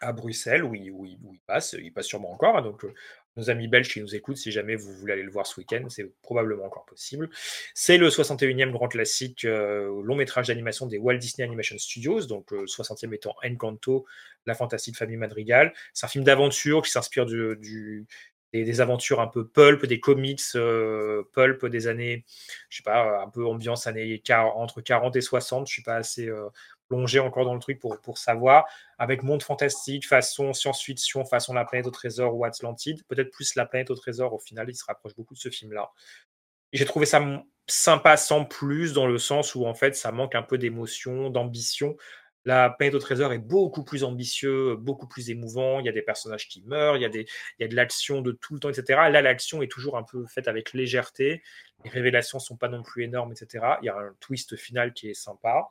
à Bruxelles, où il, où il- passe. Il passe sûrement encore. hein, donc, euh, nos amis belges qui nous écoutent, si jamais vous voulez aller le voir ce week-end, c'est probablement encore possible. C'est le 61e grand classique euh, long métrage d'animation des Walt Disney Animation Studios, donc euh, 60e étant Encanto, La Fantastique Famille Madrigal. C'est un film d'aventure qui s'inspire du, des aventures un peu pulp, des comics euh, pulp des années, je sais pas, un peu ambiance années 40 entre 40 et 60. Je suis pas assez plongé encore dans le truc pour, pour savoir. Avec monde fantastique, façon science-fiction, façon La planète au trésor ou Atlantide. Peut-être plus La planète au trésor, au final, il se rapproche beaucoup de ce film-là. J'ai trouvé ça sympa sans plus, dans le sens où en fait ça manque un peu d'émotion, d'ambition. La planète au trésor est beaucoup plus ambitieux, beaucoup plus émouvant. Il y a des personnages qui meurent, il y a, des, il y a de l'action de tout le temps, etc. Là, l'action est toujours un peu faite avec légèreté. Les révélations sont pas non plus énormes, etc. Il y a un twist final qui est sympa.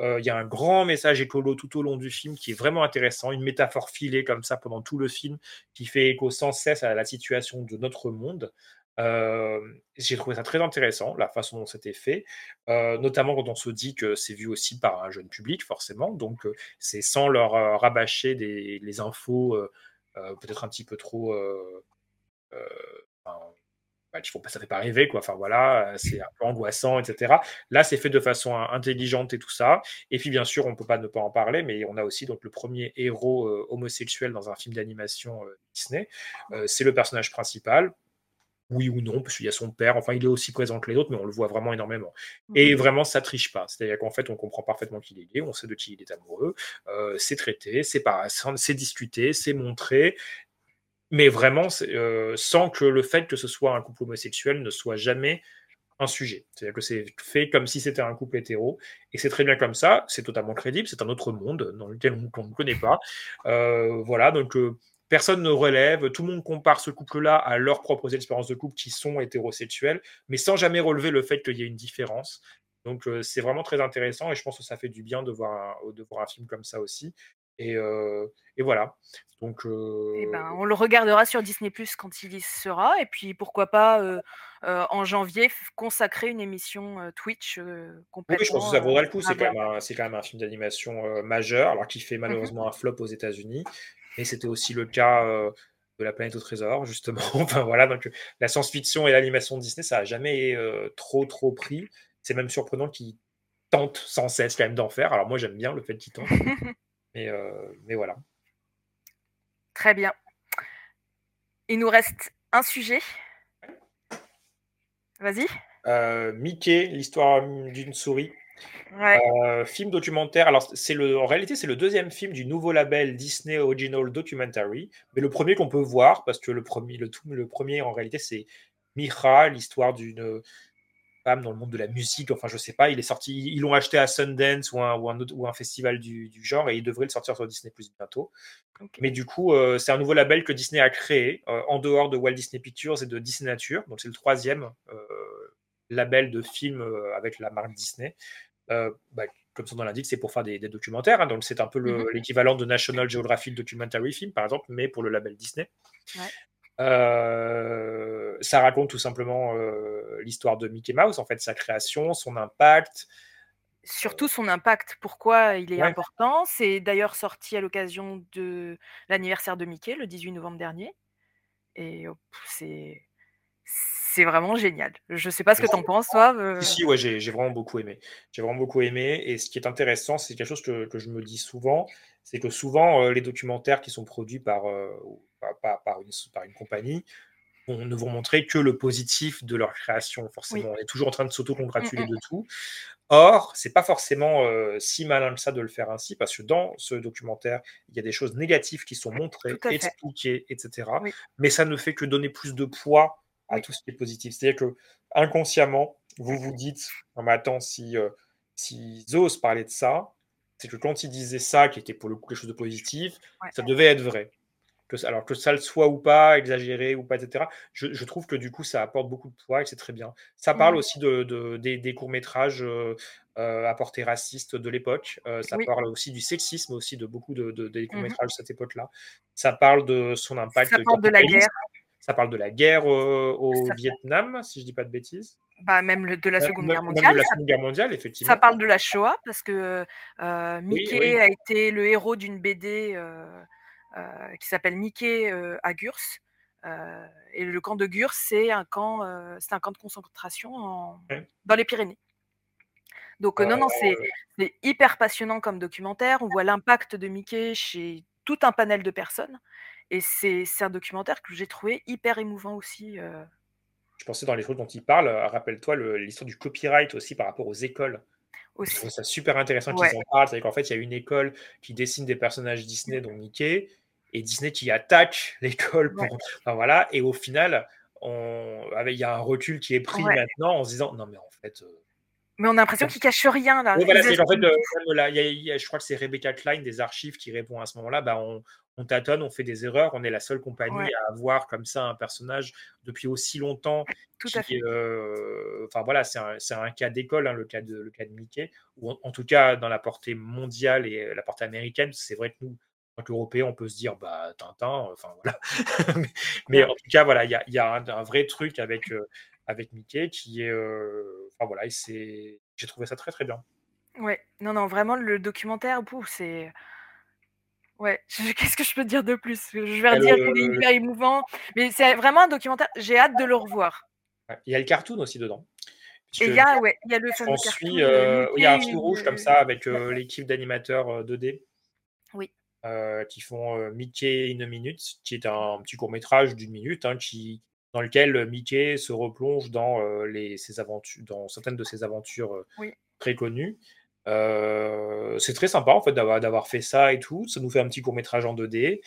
Euh, il y a un grand message écolo tout au long du film qui est vraiment intéressant, une métaphore filée comme ça pendant tout le film qui fait écho sans cesse à la situation de notre monde. Euh, J'ai trouvé ça très intéressant, la façon dont c'était fait, euh, notamment quand on se dit que c'est vu aussi par un jeune public, forcément. Donc, c'est sans leur rabâcher des, les infos peut-être un petit peu trop. Qu'il faut pas, ça fait pas rêver, quoi. Enfin voilà, euh, c'est un peu angoissant, etc. Là, c'est fait de façon intelligente et tout ça. Et puis, bien sûr, on peut pas ne pas en parler, mais on a aussi donc le premier héros euh, homosexuel dans un film d'animation euh, Disney. Euh, c'est le personnage principal. oui ou non, parce qu'il y a son père, enfin il est aussi présent que les autres, mais on le voit vraiment énormément. Et Mhm. vraiment, ça triche pas. C'est-à-dire qu'en fait, on comprend parfaitement qu'il est gay, on sait de qui il est amoureux, c'est traité, c'est pas, c'est discuté, c'est montré, mais vraiment, euh, sans que le fait que ce soit un couple homosexuel ne soit jamais un sujet. C'est-à-dire que c'est fait comme si c'était un couple hétéro, et c'est très bien comme ça, c'est totalement crédible, c'est un autre monde dans lequel on ne connaît pas. Euh, voilà, donc euh, personne ne relève, tout le monde compare ce couple-là à leurs propres expériences de couple qui sont hétérosexuelles, mais sans jamais relever le fait qu'il y ait une différence. Donc c'est vraiment très intéressant, et je pense que ça fait du bien de voir de voir un film comme ça aussi. Et, et voilà. Donc, euh, Eh ben, on le regardera sur Disney Plus quand il y sera, et puis pourquoi pas euh, euh, en janvier consacrer une émission Twitch euh, Oui, complètement. je pense que ça vaudra le coup. C'est quand, même un- c'est quand même un film d'animation majeur, alors qui fait Mhm. malheureusement un flop aux États-Unis. Mais c'était aussi le cas de La planète au trésor, justement. [laughs] enfin voilà, donc la science-fiction et l'animation de Disney, ça n'a jamais trop trop pris. C'est même surprenant qu'ils tentent sans cesse quand même d'en faire. Alors moi j'aime bien le fait qu'ils tentent, [laughs] mais, euh, mais voilà. Très bien. Il nous reste un sujet. Vas-y. Euh, Mickey, l'histoire d'une souris. Ouais. Euh, film documentaire. Alors, c'est le, en réalité, c'est le deuxième film du nouveau label Disney Original Documentary, mais le premier qu'on peut voir, parce que le premier, le, tout, le premier, en réalité, c'est Mira, l'histoire d'une femme dans le monde de la musique. Enfin, je sais pas, il est sorti, ils l'ont acheté à Sundance ou un, ou un, autre- ou un festival du, du genre, et il devrait le sortir sur Disney Plus bientôt. Mais du coup, euh, c'est un nouveau label que Disney a créé euh, en dehors de Walt Disney Pictures et de Disney Nature. Donc, c'est le troisième euh, label de film euh, avec la marque Disney. Bah, comme son nom l'indique, c'est pour faire des, des documentaires. hein. donc, c'est un peu Mhm. l'équivalent de National Geographic Documentary Film, par exemple, mais pour le label Disney. Ouais. Euh, ça raconte tout simplement euh, l'histoire de Mickey Mouse, en fait, sa création, son impact. Surtout son impact, pourquoi il est Ouais. important. C'est d'ailleurs sorti à l'occasion de l'anniversaire de Mickey, le 18 novembre dernier. Et oh, c'est c'est vraiment génial. Je sais pas ce que tu en penses, toi. euh, Si, si, ouais, j'ai j'ai vraiment beaucoup aimé. J'ai vraiment beaucoup aimé. Et ce qui est intéressant, c'est quelque chose que, que je me dis souvent, c'est que souvent, euh, les documentaires qui sont produits par, euh, par, par- une, par une compagnie vont- ne vont montrer que le positif de leur création. Forcément, on est toujours en train de s'auto-congratuler Mm, mm, de tout. Or, c'est pas forcément euh, si malin que ça de le faire ainsi, parce que dans ce documentaire, il y a des choses négatives qui sont montrées, expliquées, etc. Oui. Mais ça ne fait que donner plus de poids à Oui. tout ce qui est positif. C'est-à-dire que inconsciemment, vous vous dites, non mais attends, si euh, s'ils osent parler de ça, c'est que quand ils disaient ça, qui était pour le coup quelque chose de positif, Ouais. ça devait être vrai. Que, alors que ça le soit ou pas, exagéré ou pas, etc. Je, je trouve que du coup, ça apporte beaucoup de poids et c'est très bien. Ça parle Mhm. aussi de, de- des, des courts-métrages euh, euh, à portée raciste de l'époque. Euh, ça Oui. parle aussi du sexisme, aussi de beaucoup de, de- des Mhm. courts-métrages de cette époque-là. Ça parle de son impact Ça parle de la guerre. Ça parle de la guerre euh, au Ça- Vietnam, si je dis pas de bêtises. Bah, même le- de la Même- Seconde même- Guerre même mondiale. de la ça- Seconde Guerre mondiale, effectivement. Ça parle de la Shoah parce que euh, Mickey oui. a été le héros d'une BD euh, qui s'appelle Mickey euh, à Gurs. Euh, et le camp de Gurs, c'est un camp, euh, un camp de concentration en- Ouais. dans les Pyrénées. Donc euh, non, non, c'est hyper passionnant comme documentaire. On voit l'impact de Mickey chez tout un panel de personnes. Et c'est un documentaire que j'ai trouvé hyper émouvant aussi. euh. Je pensais dans les trucs dont il parle, euh, rappelle-toi le- l'histoire du copyright aussi par rapport aux écoles. Je aussi. trouve ça super intéressant Ouais. qu'ils en parlent. C'est qu'en fait, il y a une école qui dessine des personnages Disney, dont Mickey, et Disney qui attaque [laughs] l'école pour. Ouais. Enfin, voilà. Et au final, on... il y a un recul qui est pris Ouais. maintenant en se disant non, mais en fait. euh, Mais on a l'impression qu'il cache rien là. Oui, voilà, Ils c'est qu'en fait, euh, là, il y a- il y a- je crois que c'est Rebecca Klein des archives qui répond à ce moment-là. Bah, on, on tâtonne, on fait des erreurs. On est la seule compagnie Ouais. à avoir comme ça un personnage depuis aussi longtemps. Tout qui, à fait. euh, enfin voilà, c'est un, un cas d'école, hein, le, cas de, le cas de Mickey, ou en, en tout cas dans la portée mondiale et la portée américaine. C'est vrai que nous, en tant qu'Européens, on peut se dire bah Tintin, enfin voilà. [laughs] mais, mais en tout cas, voilà, il y a, il y a un, un vrai truc avec, euh, avec Mickey qui est. euh, enfin voilà, c'est. J'ai trouvé ça très très bien. Ouais, non, non, vraiment, le documentaire, c'est. Ouais, [laughs] qu'est-ce que je peux te dire de plus? Je vais redire qu'il est hyper émouvant, mais c'est vraiment un documentaire, j'ai hâte de le revoir. Ouais, Il y a le cartoon aussi dedans. Et il y a, ouais, il y a le fameux On cartoon. suit, de euh, il y a un fil rouge euh, comme ça avec euh, l'équipe d'animateurs euh, 2D. Oui. euh, qui font euh, Mickey in a Minute, qui est un petit court métrage d'une minute, hein, qui dans lequel Mickey se replonge dans, les, ses aventures, dans certaines de ses aventures Oui. très connues. c'est très sympa en fait d'avoir, fait ça et tout. Ça nous fait un petit court métrage en 2D.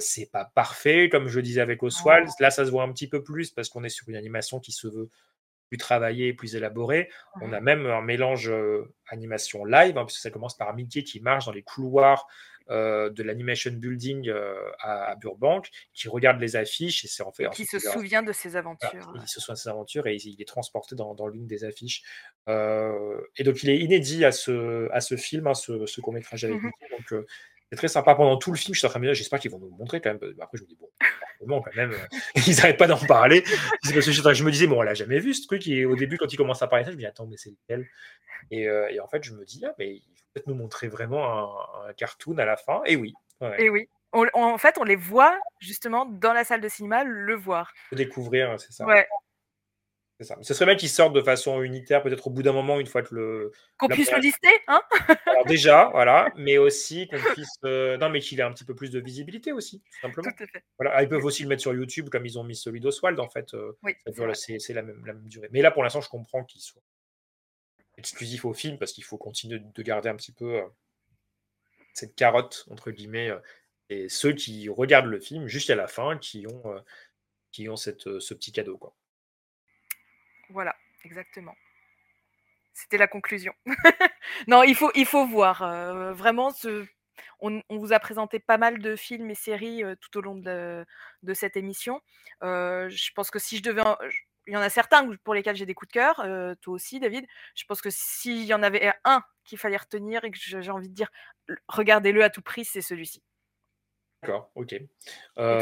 c'est pas parfait, comme je disais avec Oswald. Là, ça se voit un petit peu plus parce qu'on est sur une animation qui se veut plus travaillée, plus élaborée. On a même un mélange animation live, hein, puisque ça commence par Mickey qui marche dans les couloirs de l'animation building à, Burbank, qui regarde les affiches et c'est en fait. qui se souvient de ses aventures. il se souvient de ses aventures et il, est transporté dans, dans l'une des affiches. et donc il est inédit à ce, à ce film, hein, ce, court métrage avec mmh Donc c'est très sympa pendant tout le film. Je suis en train de me dire, j'espère qu'ils vont nous le montrer quand même. Après, je me dis, bon, bon quand même, euh, [laughs] ils n'arrêtent pas d'en parler. Parce que je, me disais, bon, on l'a jamais vu ce truc. Et au début, quand il commence à parler ça, je me dis, attends, mais c'est lequel? Et, euh, et, en fait, je me dis, ah, mais il faut peut-être nous montrer vraiment un, cartoon à la fin. Et oui. Et oui. en fait, on les voit justement dans la salle de cinéma le voir. Découvrir, c'est ça. Ouais. Ça. Ce serait bien qu'ils sortent de façon unitaire, peut-être au bout d'un moment, une fois que le. Qu'on puisse le lister, hein? Alors déjà, voilà, mais aussi qu'on puisse. Euh, non, mais qu'il ait un petit peu plus de visibilité aussi, tout simplement. Tout à fait. Voilà. Ah, ils peuvent aussi le mettre sur YouTube, comme ils ont mis celui d'Oswald, en fait. Euh, oui, c'est la même, la même durée. Mais là, pour l'instant, je comprends qu'il soit exclusif au film, parce qu'il faut continuer de garder un petit peu euh, cette carotte, entre guillemets, et ceux qui regardent le film jusqu'à la fin, qui ont, qui ont cette, ce petit cadeau, quoi. Voilà, exactement. C'était la conclusion. [laughs] non, il faut, il faut voir. Euh, vraiment, ce... on, vous a présenté pas mal de films et séries euh, tout au long de, cette émission. Euh, je pense que si je devais... Il y en a certains pour lesquels j'ai des coups de cœur, toi aussi David. Je pense que s'il y en avait un qu'il fallait retenir et que j'ai envie de dire, regardez-le à tout prix, c'est celui-ci. D'accord, ok. Euh,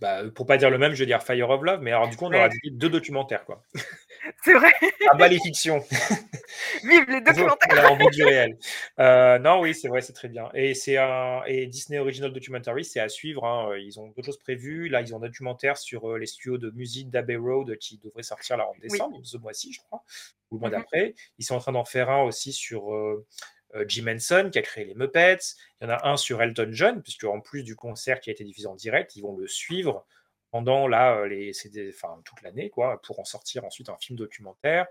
pas, pour pas dire le même, je vais dire Fire of Love, mais alors du coup, on aura dit deux documentaires, quoi. [laughs] C'est vrai. ah bah les fictions. [laughs] Vive les [laughs] documentaires. en du réel. Euh, non, oui, c'est vrai, c'est très bien. Et c'est un et Disney Original Documentary, c'est à suivre. Hein. Ils ont d'autres choses prévues. Là, ils ont un documentaire sur euh, les studios de musique d'Abbey Road qui devrait sortir là en décembre, ce mois-ci, je crois, ou le mois mmh d'après. Ils sont en train d'en faire un aussi sur euh, Jim Henson qui a créé les Muppets. Il y en a un sur Elton John, puisque en plus du concert qui a été diffusé en direct, ils vont le suivre pendant là, euh, les, enfin, toute l'année, quoi, pour en sortir ensuite un film documentaire.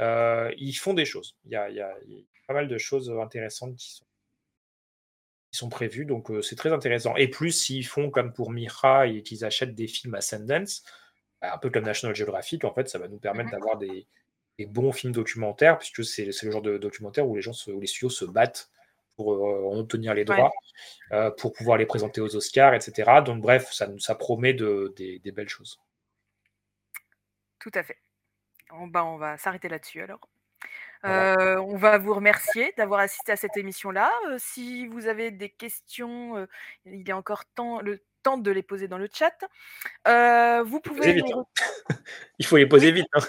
Euh, ils font des choses. Il y, a, pas mal de choses intéressantes qui sont, qui sont prévues, donc c'est très intéressant. Et plus s'ils font comme pour Mira et qu'ils achètent des films à Sundance, bah, un peu comme National Geographic, en fait, ça va nous permettre d'avoir des, des bons films documentaires, puisque c'est le genre de documentaire où les gens, où les studios se battent pour euh, en obtenir les droits, euh, pour pouvoir les présenter aux Oscars, etc. Donc bref, ça, ça promet de, des, belles choses. Tout à fait. On, bah, on va s'arrêter là-dessus alors. Euh, on va vous remercier d'avoir assisté à cette émission-là. si vous avez des questions, il y a encore temps, le temps de les poser dans le chat. vous pouvez. Il faut les poser [laughs] vite. Hein.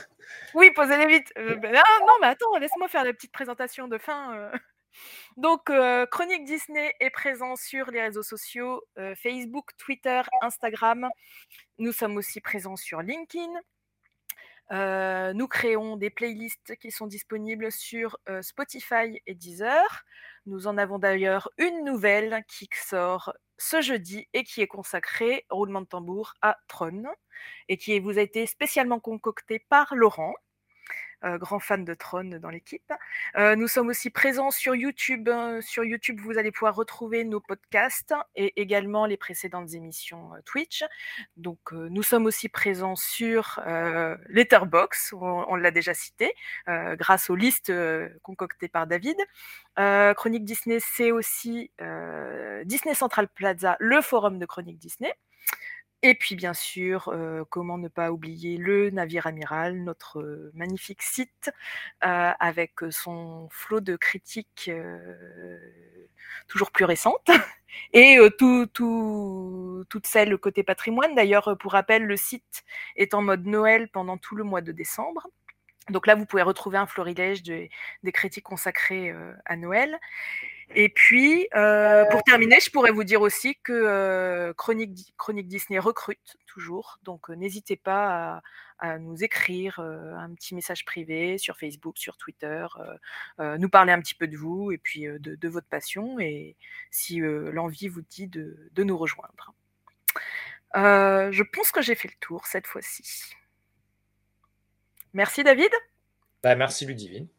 Oui, posez-les vite. Euh, ben, ah, non, mais attends, laisse-moi faire la petite présentation de fin. Euh. [laughs] Donc, euh, Chronique Disney est présent sur les réseaux sociaux Facebook, Twitter, Instagram. Nous sommes aussi présents sur LinkedIn. nous créons des playlists qui sont disponibles sur Spotify et Deezer. Nous en avons d'ailleurs une nouvelle qui sort ce jeudi et qui est consacrée, roulement de tambour, à Tron et qui vous a été spécialement concoctée par Laurent. Euh, grand fan de Tron dans l'équipe. Euh, nous sommes aussi présents sur YouTube. Hein. Sur YouTube, vous allez pouvoir retrouver nos podcasts et également les précédentes émissions euh, Twitch. Donc, nous sommes aussi présents sur Letterbox, on, on l'a déjà cité, grâce aux listes concoctées par David. Chronique Disney, c'est aussi Disney Central Plaza, le forum de Chronique Disney. Et puis bien sûr, comment ne pas oublier le navire amiral, notre magnifique site avec son flot de critiques toujours plus récentes [laughs] et tout, tout, toutes celles côté patrimoine. D'ailleurs, pour rappel, le site est en mode Noël pendant tout le mois de décembre. Donc là, vous pouvez retrouver un florilège des critiques consacrées à Noël. Et puis, euh, pour terminer, je pourrais vous dire aussi que euh, Chronique, Disney recrute toujours. Donc, euh, n'hésitez pas à, nous écrire un petit message privé sur Facebook, sur Twitter, nous parler un petit peu de vous et puis de, votre passion et si l'envie vous dit de, nous rejoindre. Je pense que j'ai fait le tour cette fois-ci. Merci David. Bah, merci Ludivine.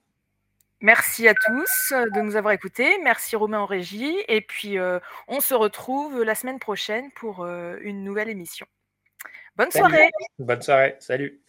Merci à tous de nous avoir écoutés. Merci Romain en régie. Et puis, euh, on se retrouve la semaine prochaine pour euh, une nouvelle émission. Bonne Salut. soirée. Bonne soirée. Salut.